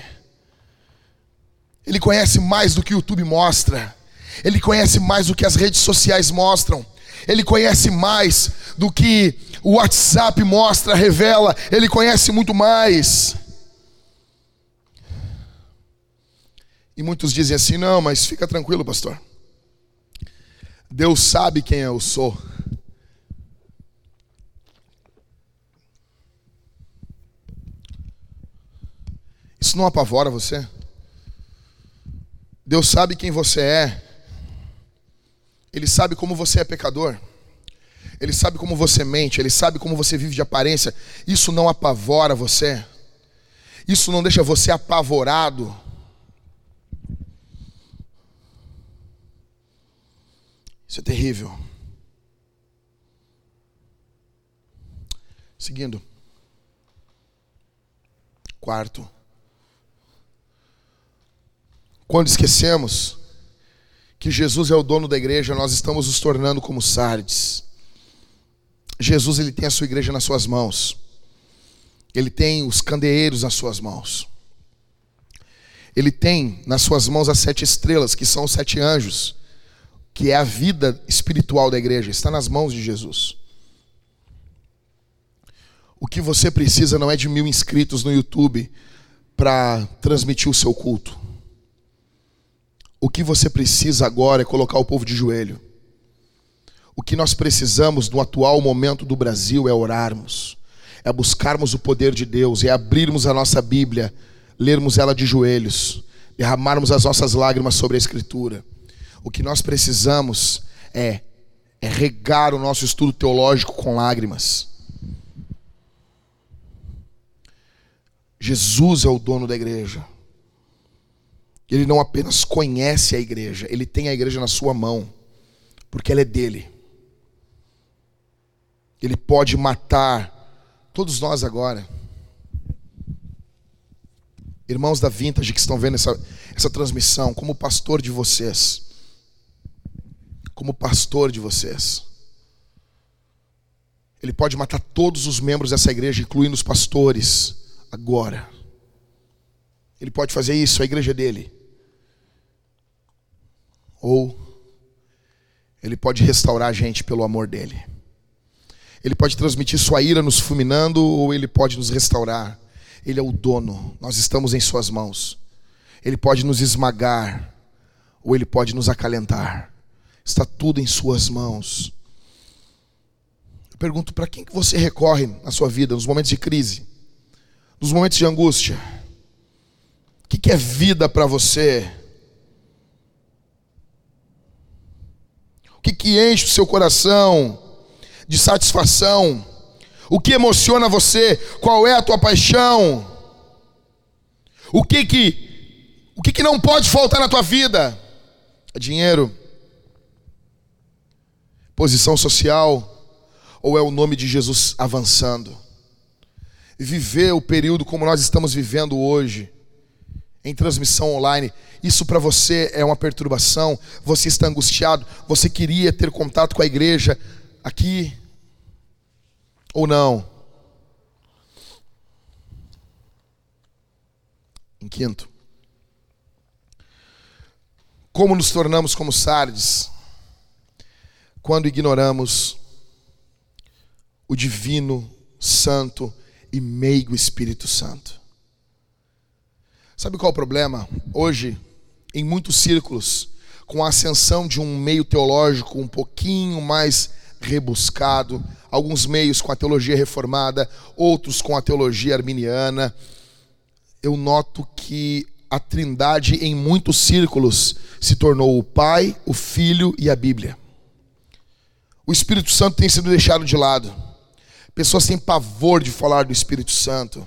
Ele conhece mais do que o YouTube mostra. Ele conhece mais do que as redes sociais mostram. Ele conhece mais do que o WhatsApp mostra, revela. Ele conhece muito mais. E muitos dizem assim: não, mas fica tranquilo, pastor. Deus sabe quem eu sou. Isso não apavora você? Deus sabe quem você é. Ele sabe como você é pecador. Ele sabe como você mente, ele sabe como você vive de aparência. Isso não apavora você. Isso não deixa você apavorado. Isso é terrível. Seguindo. Quarto. Quando esquecemos que Jesus é o dono da igreja, nós estamos nos tornando como Sardes. Jesus ele tem a sua igreja nas suas mãos. Ele tem os candeeiros nas suas mãos. Ele tem nas suas mãos as sete estrelas, que são os sete anjos, que é a vida espiritual da igreja, está nas mãos de Jesus. O que você precisa não é de mil inscritos no YouTube para transmitir o seu culto. O que você precisa agora é colocar o povo de joelho. O que nós precisamos no atual momento do Brasil é orarmos, é buscarmos o poder de Deus, é abrirmos a nossa Bíblia, lermos ela de joelhos, derramarmos as nossas lágrimas sobre a Escritura. O que nós precisamos é, é regar o nosso estudo teológico com lágrimas. Jesus é o dono da igreja. Ele não apenas conhece a igreja, ele tem a igreja na sua mão, porque ela é dele. Ele pode matar todos nós agora. Irmãos da Vintage que estão vendo essa, essa transmissão, como pastor de vocês, como pastor de vocês, ele pode matar todos os membros dessa igreja, incluindo os pastores, agora. Ele pode fazer isso, a igreja dele. Ou ele pode restaurar a gente pelo amor dele. Ele pode transmitir sua ira nos fulminando, ou ele pode nos restaurar. Ele é o dono, nós estamos em suas mãos. Ele pode nos esmagar, ou ele pode nos acalentar. Está tudo em suas mãos. Eu pergunto para quem que você recorre na sua vida nos momentos de crise, nos momentos de angústia? O que, que é vida para você? O que, que enche o seu coração? de satisfação? O que emociona você? Qual é a tua paixão? O que que o que, que não pode faltar na tua vida? É dinheiro? Posição social? Ou é o nome de Jesus avançando? Viver o período como nós estamos vivendo hoje, em transmissão online, isso para você é uma perturbação, você está angustiado, você queria ter contato com a igreja, aqui ou não? Em quinto, como nos tornamos como Sardes quando ignoramos o divino, santo e meigo Espírito Santo? Sabe qual é o problema? Hoje, em muitos círculos, com a ascensão de um meio teológico um pouquinho mais rebuscado, alguns meios com a teologia reformada, outros com a teologia arminiana. Eu noto que a Trindade em muitos círculos se tornou o Pai, o Filho e a Bíblia. O Espírito Santo tem sido deixado de lado. Pessoas têm pavor de falar do Espírito Santo.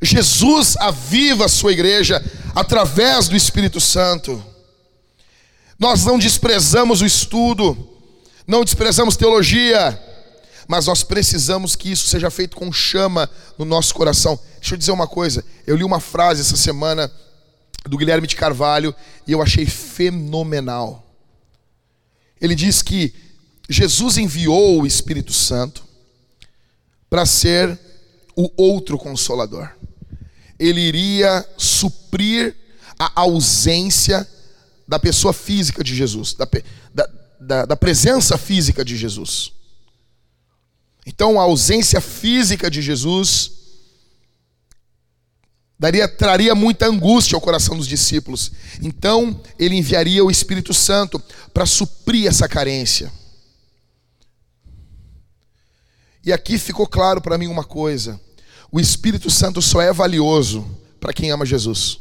Jesus aviva a sua igreja através do Espírito Santo. Nós não desprezamos o estudo, não desprezamos teologia, mas nós precisamos que isso seja feito com chama no nosso coração. Deixa eu dizer uma coisa, eu li uma frase essa semana do Guilherme de Carvalho e eu achei fenomenal. Ele diz que Jesus enviou o Espírito Santo para ser o outro consolador. ele iria suprir a ausência da pessoa física de Jesus, da, da, da, da presença física de Jesus. Então, a ausência física de Jesus daria, traria muita angústia ao coração dos discípulos. Então, ele enviaria o Espírito Santo para suprir essa carência. E aqui ficou claro para mim uma coisa: o Espírito Santo só é valioso para quem ama Jesus.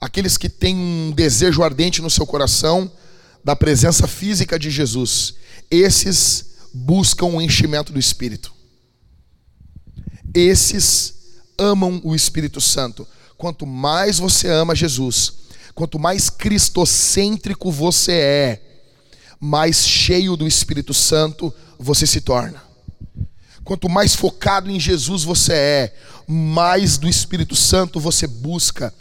Aqueles que têm um desejo ardente no seu coração da presença física de Jesus, esses buscam o enchimento do Espírito. Esses amam o Espírito Santo. Quanto mais você ama Jesus, quanto mais cristocêntrico você é, mais cheio do Espírito Santo você se torna. Quanto mais focado em Jesus você é, mais do Espírito Santo você busca,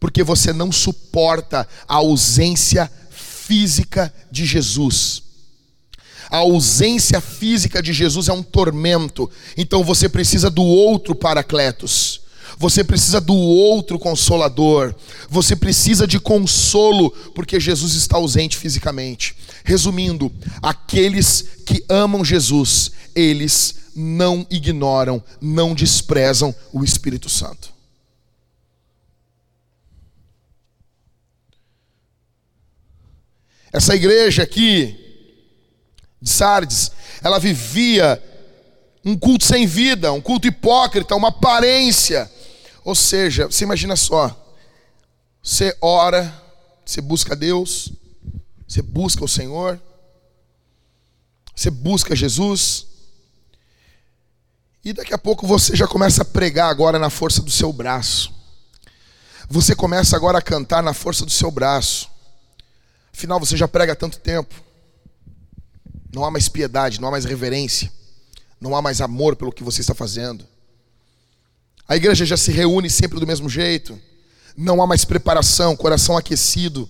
porque você não suporta a ausência física de Jesus. A ausência física de Jesus é um tormento, então você precisa do outro Paracletos. Você precisa do outro consolador. Você precisa de consolo, porque Jesus está ausente fisicamente. Resumindo, aqueles que amam Jesus, eles não ignoram, não desprezam o Espírito Santo. Essa igreja aqui, de Sardes, ela vivia um culto sem vida, um culto hipócrita, uma aparência. Ou seja, você imagina só, você ora, você busca Deus, você busca o Senhor, você busca Jesus, e daqui a pouco você já começa a pregar agora na força do seu braço. Você começa agora a cantar na força do seu braço. Afinal, você já prega há tanto tempo. Não há mais piedade, não há mais reverência, não há mais amor pelo que você está fazendo. A igreja já se reúne sempre do mesmo jeito. Não há mais preparação, coração aquecido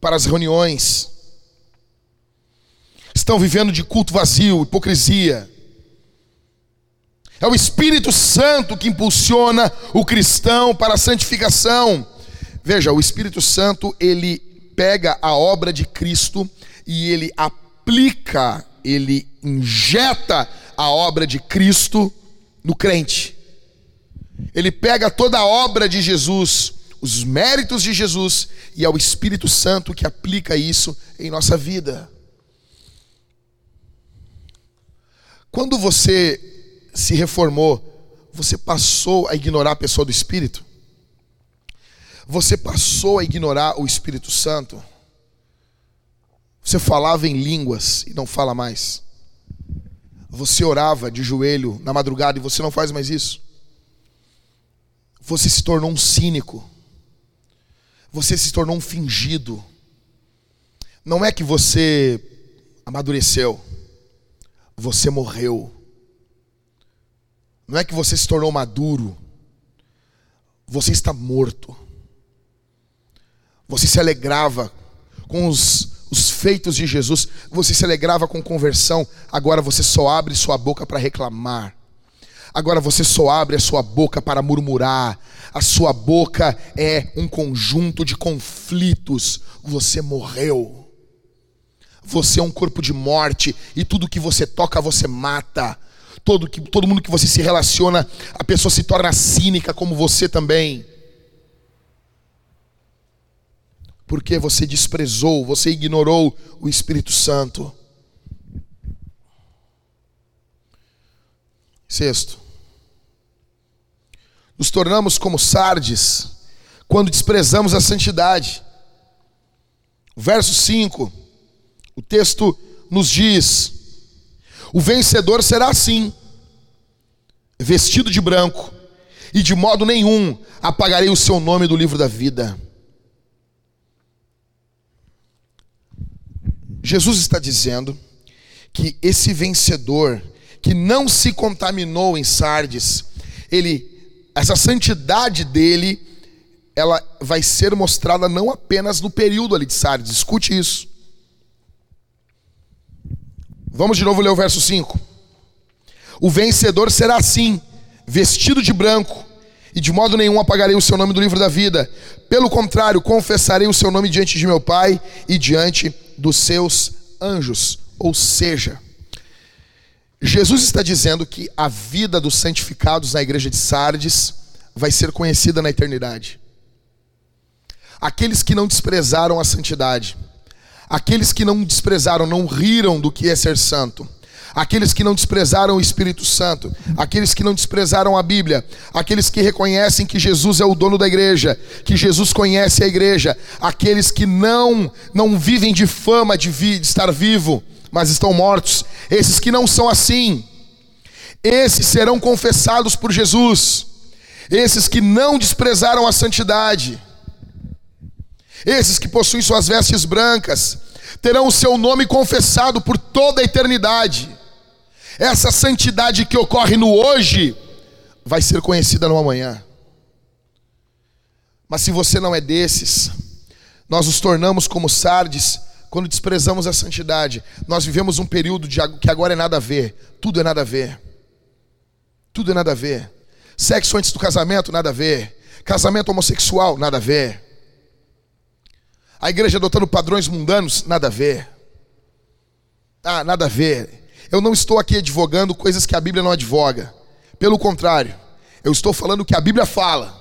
para as reuniões. Estão vivendo de culto vazio, hipocrisia. É o Espírito Santo que impulsiona o cristão para a santificação. Veja, o Espírito Santo, ele pega a obra de Cristo e ele aplica, ele injeta a obra de Cristo no crente. Ele pega toda a obra de Jesus, os méritos de Jesus, e é o Espírito Santo que aplica isso em nossa vida. Quando você se reformou, você passou a ignorar a pessoa do Espírito? Você passou a ignorar o Espírito Santo? Você falava em línguas e não fala mais. Você orava de joelho na madrugada e você não faz mais isso. Você se tornou um cínico. Você se tornou um fingido. Não é que você amadureceu, você morreu. Não é que você se tornou maduro, você está morto. Você se alegrava com os, os feitos de Jesus, você se alegrava com conversão, agora você só abre sua boca para reclamar. Agora você só abre a sua boca para murmurar. A sua boca é um conjunto de conflitos. Você morreu. Você é um corpo de morte e tudo que você toca você mata todo, que, todo mundo que você se relaciona, a pessoa se torna cínica como você também. Porque você desprezou, você ignorou o Espírito Santo. Sexto, nos tornamos como Sardes quando desprezamos a santidade. Verso 5, o texto nos diz: o vencedor será assim, vestido de branco, e de modo nenhum apagarei o seu nome do livro da vida. Jesus está dizendo que esse vencedor que não se contaminou em Sardes, ele essa santidade dele, ela vai ser mostrada não apenas no período ali de Sardes. Escute isso. Vamos de novo ler o verso 5. O vencedor será assim, vestido de branco, e de modo nenhum apagarei o seu nome do livro da vida. Pelo contrário, confessarei o seu nome diante de meu Pai e diante dos seus anjos. Ou seja, Jesus está dizendo que a vida dos santificados na igreja de Sardes vai ser conhecida na eternidade. Aqueles que não desprezaram a santidade, aqueles que não desprezaram, não riram do que é ser santo, aqueles que não desprezaram o Espírito Santo, aqueles que não desprezaram a Bíblia, aqueles que reconhecem que Jesus é o dono da igreja, que Jesus conhece a igreja, aqueles que não não vivem de fama de, vi, de estar vivo, mas estão mortos, esses que não são assim, esses serão confessados por Jesus. Esses que não desprezaram a santidade, esses que possuem suas vestes brancas, terão o seu nome confessado por toda a eternidade. Essa santidade que ocorre no hoje vai ser conhecida no amanhã. Mas se você não é desses, nós nos tornamos como Sardes quando desprezamos a santidade. Nós vivemos um período de, que agora é nada a ver, tudo é nada a ver. Tudo é nada a ver. Sexo antes do casamento, nada a ver. Casamento homossexual, nada a ver. A igreja adotando padrões mundanos, nada a ver. Ah, nada a ver. Eu não estou aqui advogando coisas que a Bíblia não advoga. Pelo contrário, eu estou falando o que a Bíblia fala.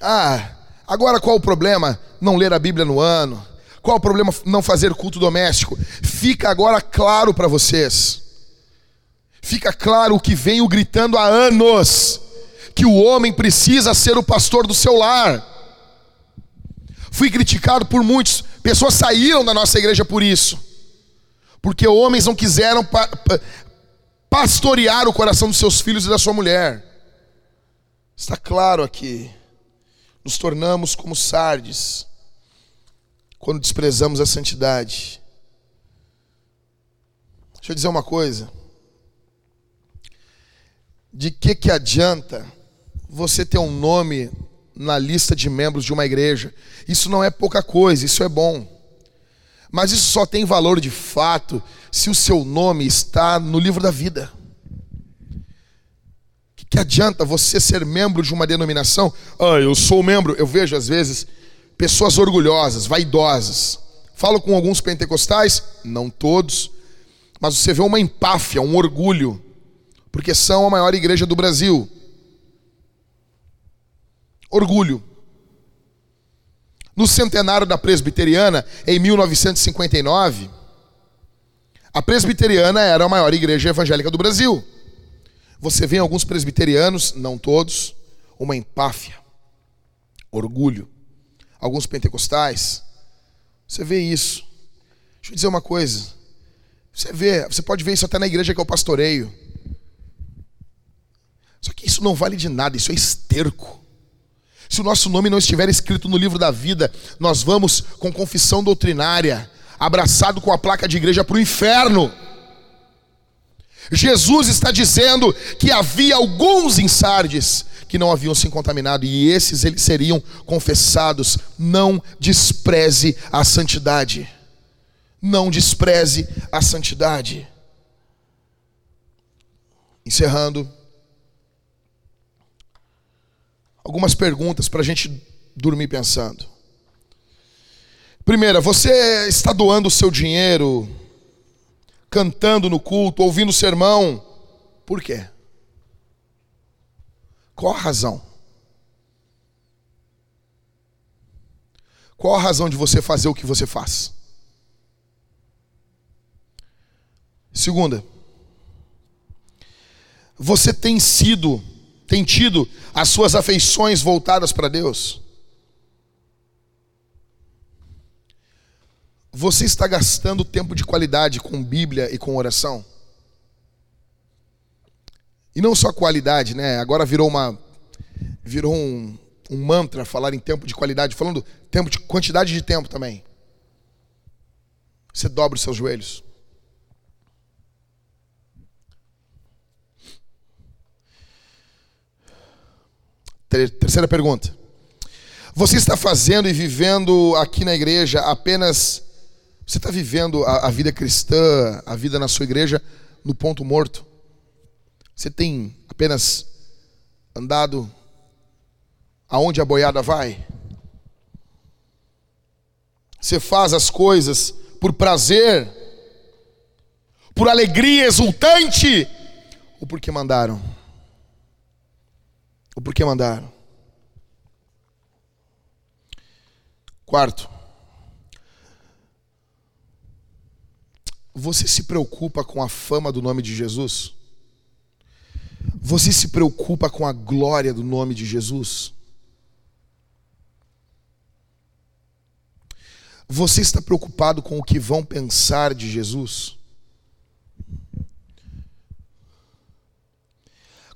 Ah, agora qual o problema não ler a Bíblia no ano? Qual o problema não fazer culto doméstico? Fica agora claro para vocês. Fica claro o que venho gritando há anos: que o homem precisa ser o pastor do seu lar. Fui criticado por muitos, pessoas saíram da nossa igreja por isso porque homens não quiseram pa pa pastorear o coração dos seus filhos e da sua mulher. Está claro aqui. Nos tornamos como sardes quando desprezamos a santidade. Deixa eu dizer uma coisa. De que que adianta você ter um nome na lista de membros de uma igreja? Isso não é pouca coisa, isso é bom. Mas isso só tem valor de fato se o seu nome está no livro da vida. Que, que adianta você ser membro de uma denominação? Ah, eu sou membro. Eu vejo às vezes pessoas orgulhosas, vaidosas. Falo com alguns pentecostais, não todos, mas você vê uma empáfia, um orgulho, porque são a maior igreja do Brasil. Orgulho. No centenário da presbiteriana, em 1959, a presbiteriana era a maior igreja evangélica do Brasil. Você vê alguns presbiterianos, não todos, uma empáfia, orgulho. Alguns pentecostais, você vê isso. Deixa eu dizer uma coisa. Você vê, você pode ver isso até na igreja que eu pastoreio. Só que isso não vale de nada, isso é esterco. Se o nosso nome não estiver escrito no livro da vida, nós vamos com confissão doutrinária, abraçado com a placa de igreja para o inferno. Jesus está dizendo que havia alguns em Sardes que não haviam se contaminado e esses eles seriam confessados. Não despreze a santidade. Não despreze a santidade. Encerrando. Algumas perguntas para a gente dormir pensando. Primeira, você está doando o seu dinheiro, cantando no culto, ouvindo o sermão, por quê? Qual a razão? Qual a razão de você fazer o que você faz? Segunda, você tem sido tem tido as suas afeições voltadas para Deus? Você está gastando tempo de qualidade com Bíblia e com oração? E não só qualidade, né? Agora virou uma virou um, um mantra falar em tempo de qualidade, falando tempo de quantidade de tempo também. Você dobra os seus joelhos. Terceira pergunta. Você está fazendo e vivendo aqui na igreja apenas. Você está vivendo a, a, vida cristã, a vida na sua igreja, no ponto morto? Você tem apenas andado aonde a boiada vai? Você faz as coisas por prazer, por alegria exultante, ou porque mandaram? Ou porque mandaram? Quarto, você se preocupa com a fama do nome de Jesus? Você se preocupa com a glória do nome de Jesus? Você está preocupado com o que vão pensar de Jesus?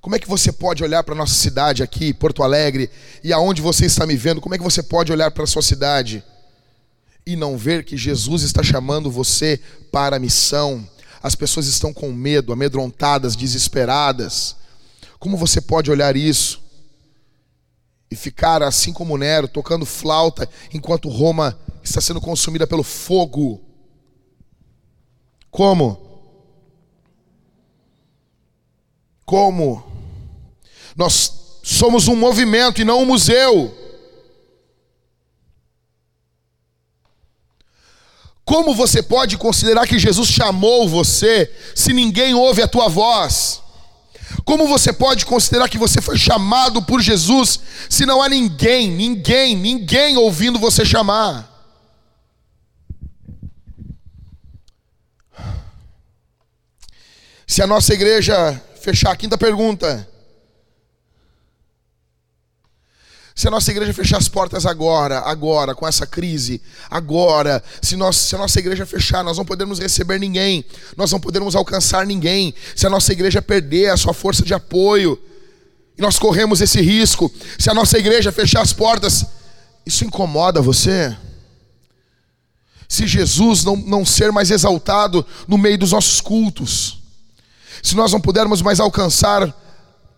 Como é que você pode olhar para a nossa cidade aqui, Porto Alegre, e aonde você está me vendo, como é que você pode olhar para a sua cidade e não ver que Jesus está chamando você para a missão? As pessoas estão com medo, amedrontadas, desesperadas. Como você pode olhar isso e ficar assim como Nero, tocando flauta, enquanto Roma está sendo consumida pelo fogo? Como? Como? Nós somos um movimento e não um museu. Como você pode considerar que Jesus chamou você se ninguém ouve a tua voz? Como você pode considerar que você foi chamado por Jesus se não há ninguém, ninguém, ninguém ouvindo você chamar? Se a nossa igreja fechar, quinta pergunta. Se a nossa igreja fechar as portas agora, agora, com essa crise, agora, se, nós, se a nossa igreja fechar, nós não podemos receber ninguém, nós não podemos alcançar ninguém. Se a nossa igreja perder a sua força de apoio, e nós corremos esse risco, se a nossa igreja fechar as portas, isso incomoda você? Se Jesus não, não ser mais exaltado no meio dos nossos cultos, se nós não pudermos mais alcançar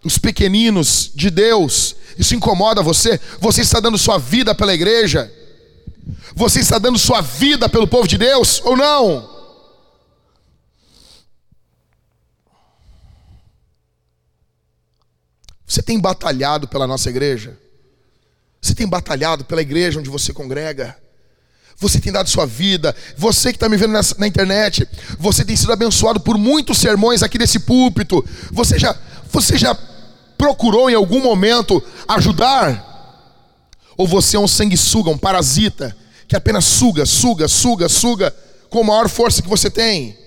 os pequeninos de Deus, isso incomoda você? Você está dando sua vida pela igreja? Você está dando sua vida pelo povo de Deus ou não? Você tem batalhado pela nossa igreja? Você tem batalhado pela igreja onde você congrega? Você tem dado sua vida? Você que está me vendo na, na internet, você tem sido abençoado por muitos sermões aqui desse púlpito. Você já, você já procurou em algum momento ajudar? Ou você é um sanguessuga, um parasita, que apenas suga, suga, suga, suga, com a maior força que você tem?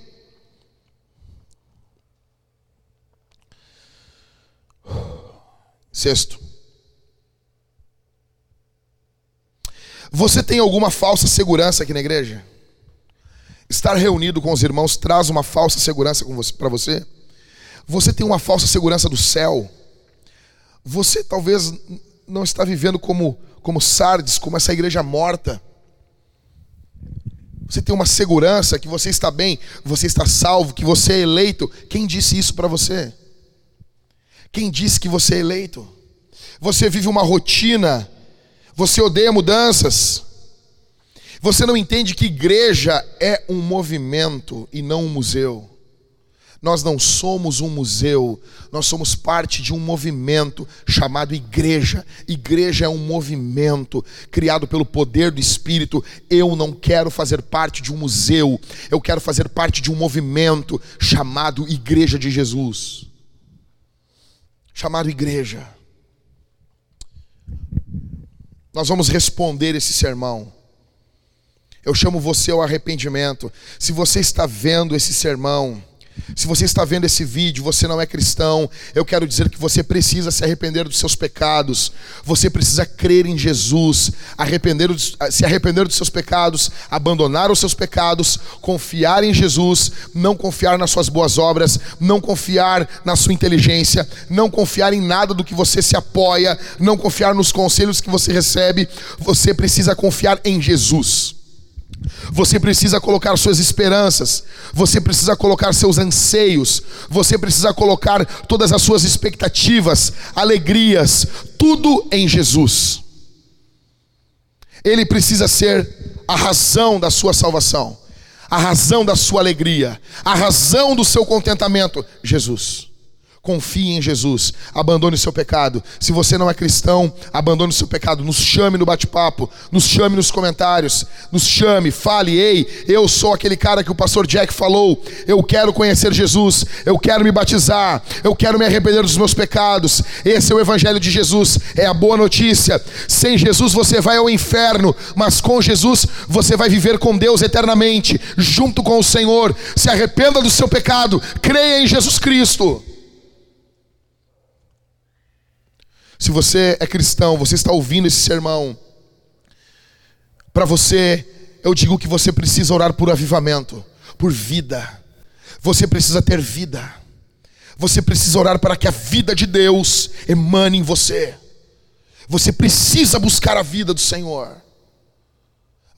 Sexto. Você tem alguma falsa segurança aqui na igreja? Estar reunido com os irmãos traz uma falsa segurança para você? Você tem uma falsa segurança do céu? Você talvez não está vivendo como, como Sardes, como essa igreja morta. Você tem uma segurança que você está bem, você está salvo, que você é eleito. Quem disse isso para você? Quem disse que você é eleito? Você vive uma rotina, você odeia mudanças. Você não entende que igreja é um movimento e não um museu. Nós não somos um museu, nós somos parte de um movimento chamado igreja. Igreja é um movimento criado pelo poder do Espírito. Eu não quero fazer parte de um museu, eu quero fazer parte de um movimento chamado Igreja de Jesus. Chamado Igreja. Nós vamos responder esse sermão. Eu chamo você ao arrependimento. Se você está vendo esse sermão, se você está vendo esse vídeo, você não é cristão, eu quero dizer que você precisa se arrepender dos seus pecados, você precisa crer em Jesus, arrepender, se arrepender dos seus pecados, abandonar os seus pecados, confiar em Jesus, não confiar nas suas boas obras, não confiar na sua inteligência, não confiar em nada do que você se apoia, não confiar nos conselhos que você recebe, você precisa confiar em Jesus. Você precisa colocar suas esperanças, você precisa colocar seus anseios, você precisa colocar todas as suas expectativas, alegrias, tudo em Jesus. Ele precisa ser a razão da sua salvação, a razão da sua alegria, a razão do seu contentamento, Jesus. Confie em Jesus, abandone o seu pecado. Se você não é cristão, abandone o seu pecado. Nos chame no bate-papo, nos chame nos comentários, nos chame, fale: Ei, eu sou aquele cara que o pastor Jack falou. Eu quero conhecer Jesus, eu quero me batizar, eu quero me arrepender dos meus pecados. Esse é o Evangelho de Jesus, é a boa notícia. Sem Jesus você vai ao inferno, mas com Jesus você vai viver com Deus eternamente, junto com o Senhor. Se arrependa do seu pecado, creia em Jesus Cristo. Se você é cristão, você está ouvindo esse sermão, para você, eu digo que você precisa orar por avivamento, por vida. Você precisa ter vida. Você precisa orar para que a vida de Deus emane em você. Você precisa buscar a vida do Senhor.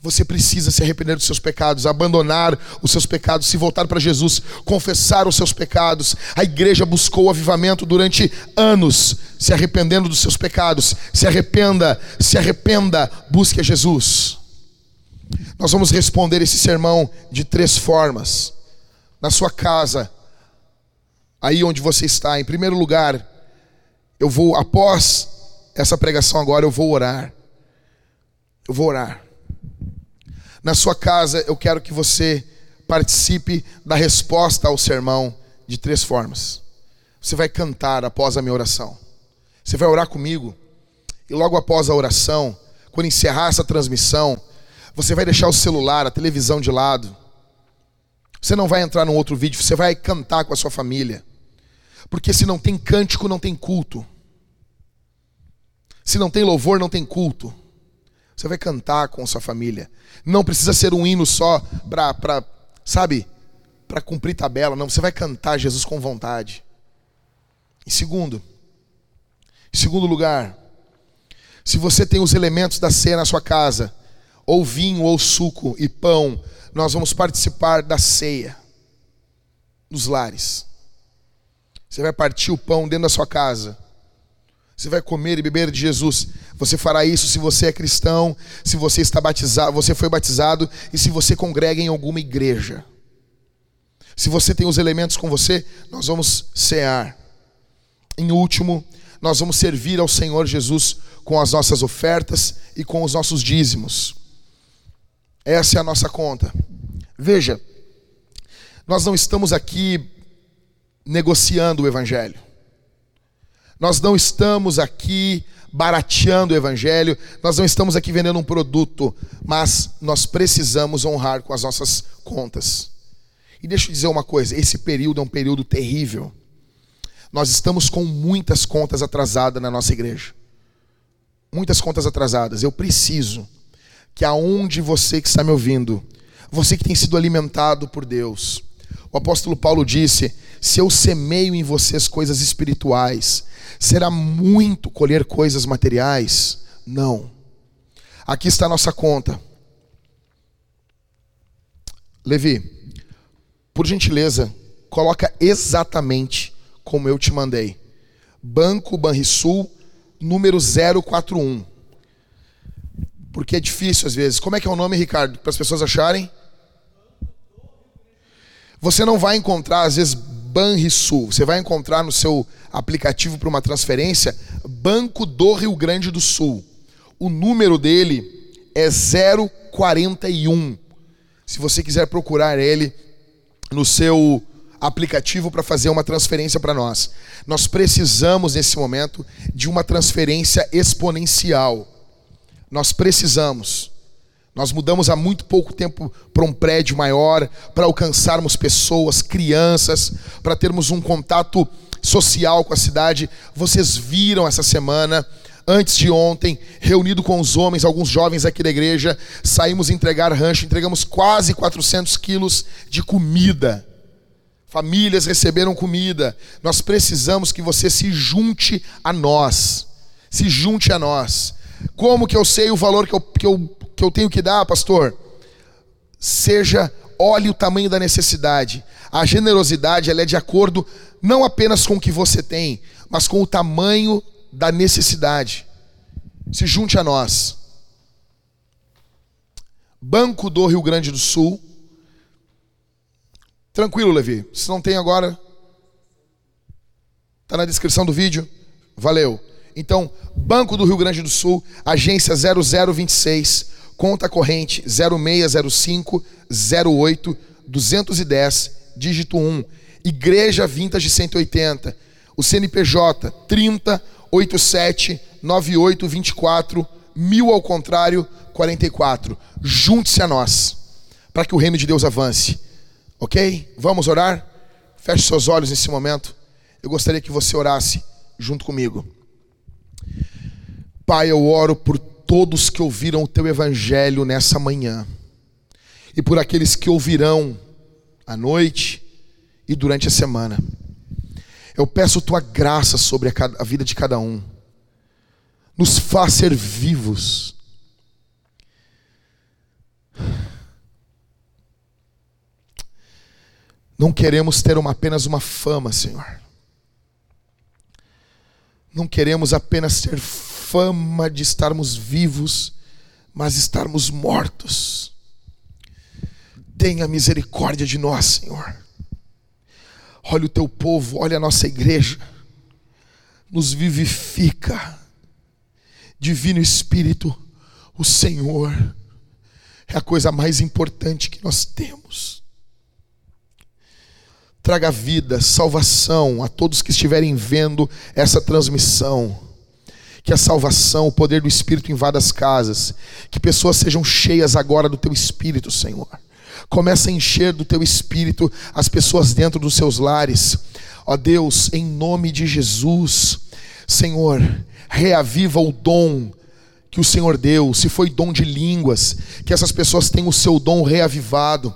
Você precisa se arrepender dos seus pecados, abandonar os seus pecados, se voltar para Jesus, confessar os seus pecados. A igreja buscou o avivamento durante anos, se arrependendo dos seus pecados. Se arrependa, se arrependa, busque a Jesus. Nós vamos responder esse sermão de três formas. Na sua casa, aí onde você está, em primeiro lugar, eu vou, após essa pregação agora, eu vou orar. Eu vou orar. Na sua casa, eu quero que você participe da resposta ao sermão de três formas. Você vai cantar após a minha oração. Você vai orar comigo. E logo após a oração, quando encerrar essa transmissão, você vai deixar o celular, a televisão de lado. Você não vai entrar num outro vídeo, você vai cantar com a sua família. Porque se não tem cântico, não tem culto. Se não tem louvor, não tem culto. Você vai cantar com sua família. Não precisa ser um hino só para, sabe, para cumprir tabela. Não, você vai cantar Jesus com vontade. E segundo, em segundo lugar, se você tem os elementos da ceia na sua casa, ou vinho, ou suco e pão, nós vamos participar da ceia nos lares. Você vai partir o pão dentro da sua casa. Você vai comer e beber de Jesus. Você fará isso se você é cristão, se você está batizado, você foi batizado e se você congrega em alguma igreja. Se você tem os elementos com você, nós vamos cear. Em último, nós vamos servir ao Senhor Jesus com as nossas ofertas e com os nossos dízimos. Essa é a nossa conta. Veja, nós não estamos aqui negociando o evangelho. Nós não estamos aqui barateando o evangelho, nós não estamos aqui vendendo um produto, mas nós precisamos honrar com as nossas contas. E deixa eu dizer uma coisa: esse período é um período terrível. Nós estamos com muitas contas atrasadas na nossa igreja. Muitas contas atrasadas. Eu preciso que aonde você que está me ouvindo, você que tem sido alimentado por Deus, o apóstolo Paulo disse: se eu semeio em vocês coisas espirituais, Será muito colher coisas materiais? Não. Aqui está a nossa conta. Levi, por gentileza, coloca exatamente como eu te mandei. Banco Banrisul, número 041. Porque é difícil às vezes. Como é que é o nome, Ricardo? Para as pessoas acharem? Você não vai encontrar, às vezes, Banrisul. Você vai encontrar no seu aplicativo para uma transferência Banco do Rio Grande do Sul. O número dele é 041. Se você quiser procurar ele no seu aplicativo para fazer uma transferência para nós. Nós precisamos nesse momento de uma transferência exponencial. Nós precisamos. Nós mudamos há muito pouco tempo para um prédio maior, para alcançarmos pessoas, crianças, para termos um contato social com a cidade. Vocês viram essa semana, antes de ontem, reunido com os homens, alguns jovens aqui da igreja, saímos entregar rancho, entregamos quase 400 quilos de comida. Famílias receberam comida. Nós precisamos que você se junte a nós. Se junte a nós. Como que eu sei o valor que eu, que eu que eu tenho que dar, pastor? Seja, olhe o tamanho da necessidade. A generosidade ela é de acordo não apenas com o que você tem, mas com o tamanho da necessidade. Se junte a nós. Banco do Rio Grande do Sul. Tranquilo, Levi. Se não tem agora. Tá na descrição do vídeo? Valeu. Então, Banco do Rio Grande do Sul, agência 0026, conta corrente 0605 08 210, dígito 1. Igreja Vintage 180. O CNPJ 30 87 98 24 mil ao contrário 44. Junte-se a nós para que o reino de Deus avance. OK? Vamos orar? Feche seus olhos nesse momento. Eu gostaria que você orasse junto comigo. Pai, eu oro por todos que ouviram o teu evangelho nessa manhã e por aqueles que ouvirão à noite e durante a semana. Eu peço tua graça sobre a vida de cada um. Nos faz ser vivos. Não queremos ter uma, apenas uma fama, Senhor. Não queremos apenas ter fama de estarmos vivos, mas estarmos mortos. Tenha misericórdia de nós, Senhor. Olha o teu povo, olha a nossa igreja. Nos vivifica. Divino Espírito, o Senhor é a coisa mais importante que nós temos. Traga vida, salvação a todos que estiverem vendo essa transmissão. Que a salvação, o poder do Espírito invada as casas. Que pessoas sejam cheias agora do teu Espírito, Senhor. Começa a encher do teu Espírito as pessoas dentro dos seus lares. Ó Deus, em nome de Jesus, Senhor, reaviva o dom que o Senhor deu. Se foi dom de línguas, que essas pessoas tenham o seu dom reavivado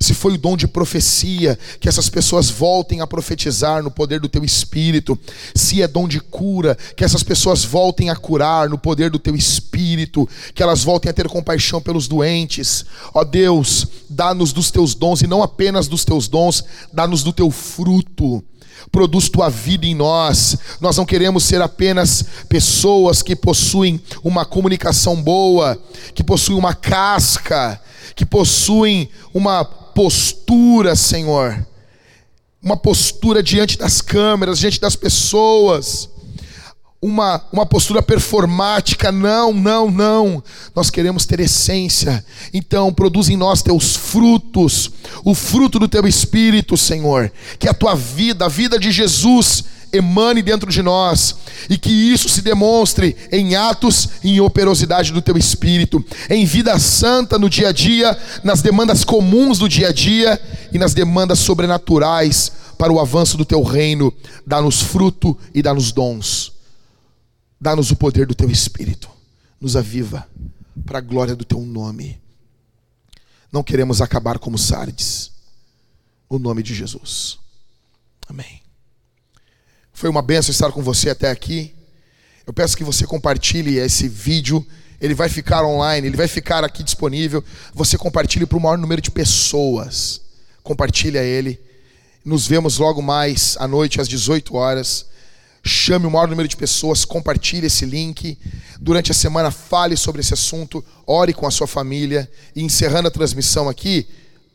se foi o dom de profecia, que essas pessoas voltem a profetizar no poder do teu espírito. Se é dom de cura, que essas pessoas voltem a curar no poder do teu espírito, que elas voltem a ter compaixão pelos doentes. Ó Deus, dá-nos dos teus dons e não apenas dos teus dons, dá-nos do teu fruto produz tua vida em nós. Nós não queremos ser apenas pessoas que possuem uma comunicação boa, que possuem uma casca, que possuem uma postura, Senhor. Uma postura diante das câmeras, diante das pessoas. Uma, uma postura performática, não, não, não. Nós queremos ter essência. Então, produz em nós teus frutos, o fruto do teu espírito, Senhor. Que a tua vida, a vida de Jesus, emane dentro de nós e que isso se demonstre em atos e em operosidade do teu espírito, em vida santa no dia a dia, nas demandas comuns do dia a dia e nas demandas sobrenaturais para o avanço do teu reino. Dá-nos fruto e dá-nos dons. Dá-nos o poder do teu espírito. Nos aviva para a glória do teu nome. Não queremos acabar como Sardes. No nome de Jesus. Amém. Foi uma benção estar com você até aqui. Eu peço que você compartilhe esse vídeo. Ele vai ficar online, ele vai ficar aqui disponível. Você compartilhe para o maior número de pessoas. Compartilha ele. Nos vemos logo mais à noite às 18 horas. Chame o maior número de pessoas, compartilhe esse link. Durante a semana fale sobre esse assunto, ore com a sua família e encerrando a transmissão aqui,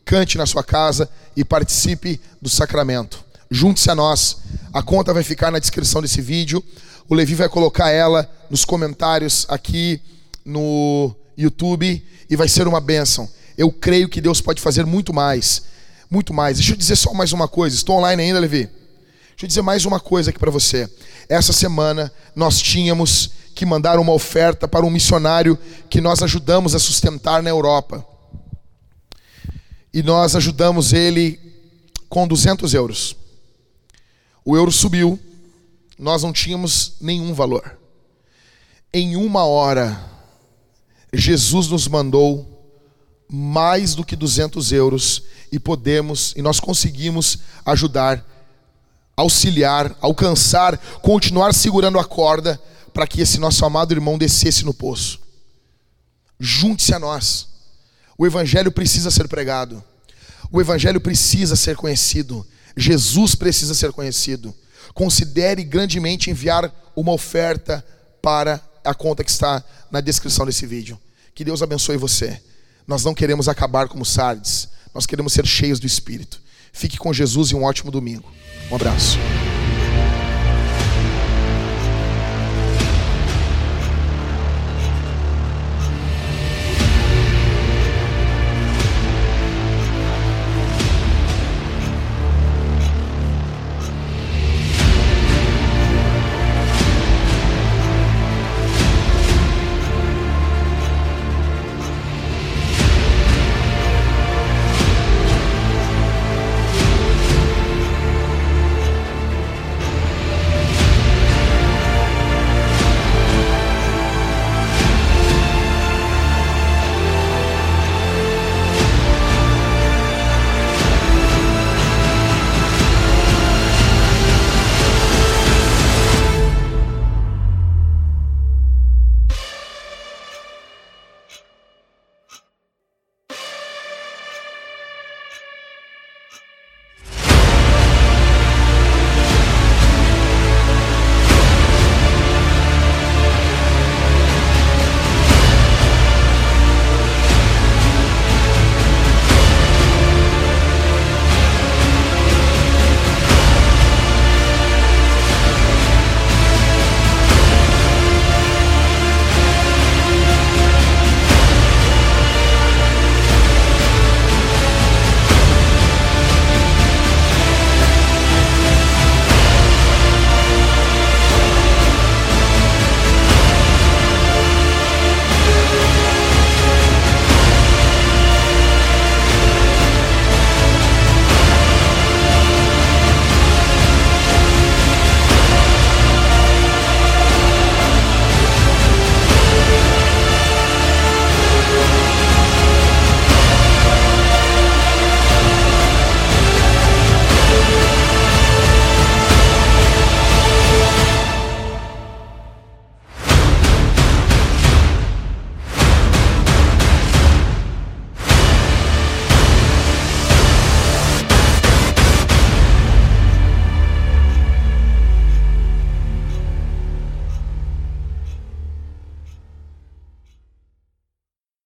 cante na sua casa e participe do sacramento junte-se a nós. A conta vai ficar na descrição desse vídeo. O Levi vai colocar ela nos comentários aqui no YouTube e vai ser uma bênção. Eu creio que Deus pode fazer muito mais. Muito mais. Deixa eu dizer só mais uma coisa. Estou online ainda, Levi? Deixa eu dizer mais uma coisa aqui para você. Essa semana nós tínhamos que mandar uma oferta para um missionário que nós ajudamos a sustentar na Europa. E nós ajudamos ele com 200 euros. O euro subiu, nós não tínhamos nenhum valor. Em uma hora, Jesus nos mandou mais do que 200 euros e podemos, e nós conseguimos ajudar, auxiliar, alcançar, continuar segurando a corda para que esse nosso amado irmão descesse no poço. Junte-se a nós. O Evangelho precisa ser pregado. O Evangelho precisa ser conhecido. Jesus precisa ser conhecido. Considere grandemente enviar uma oferta para a conta que está na descrição desse vídeo. Que Deus abençoe você. Nós não queremos acabar como Sardes, nós queremos ser cheios do Espírito. Fique com Jesus e um ótimo domingo. Um abraço.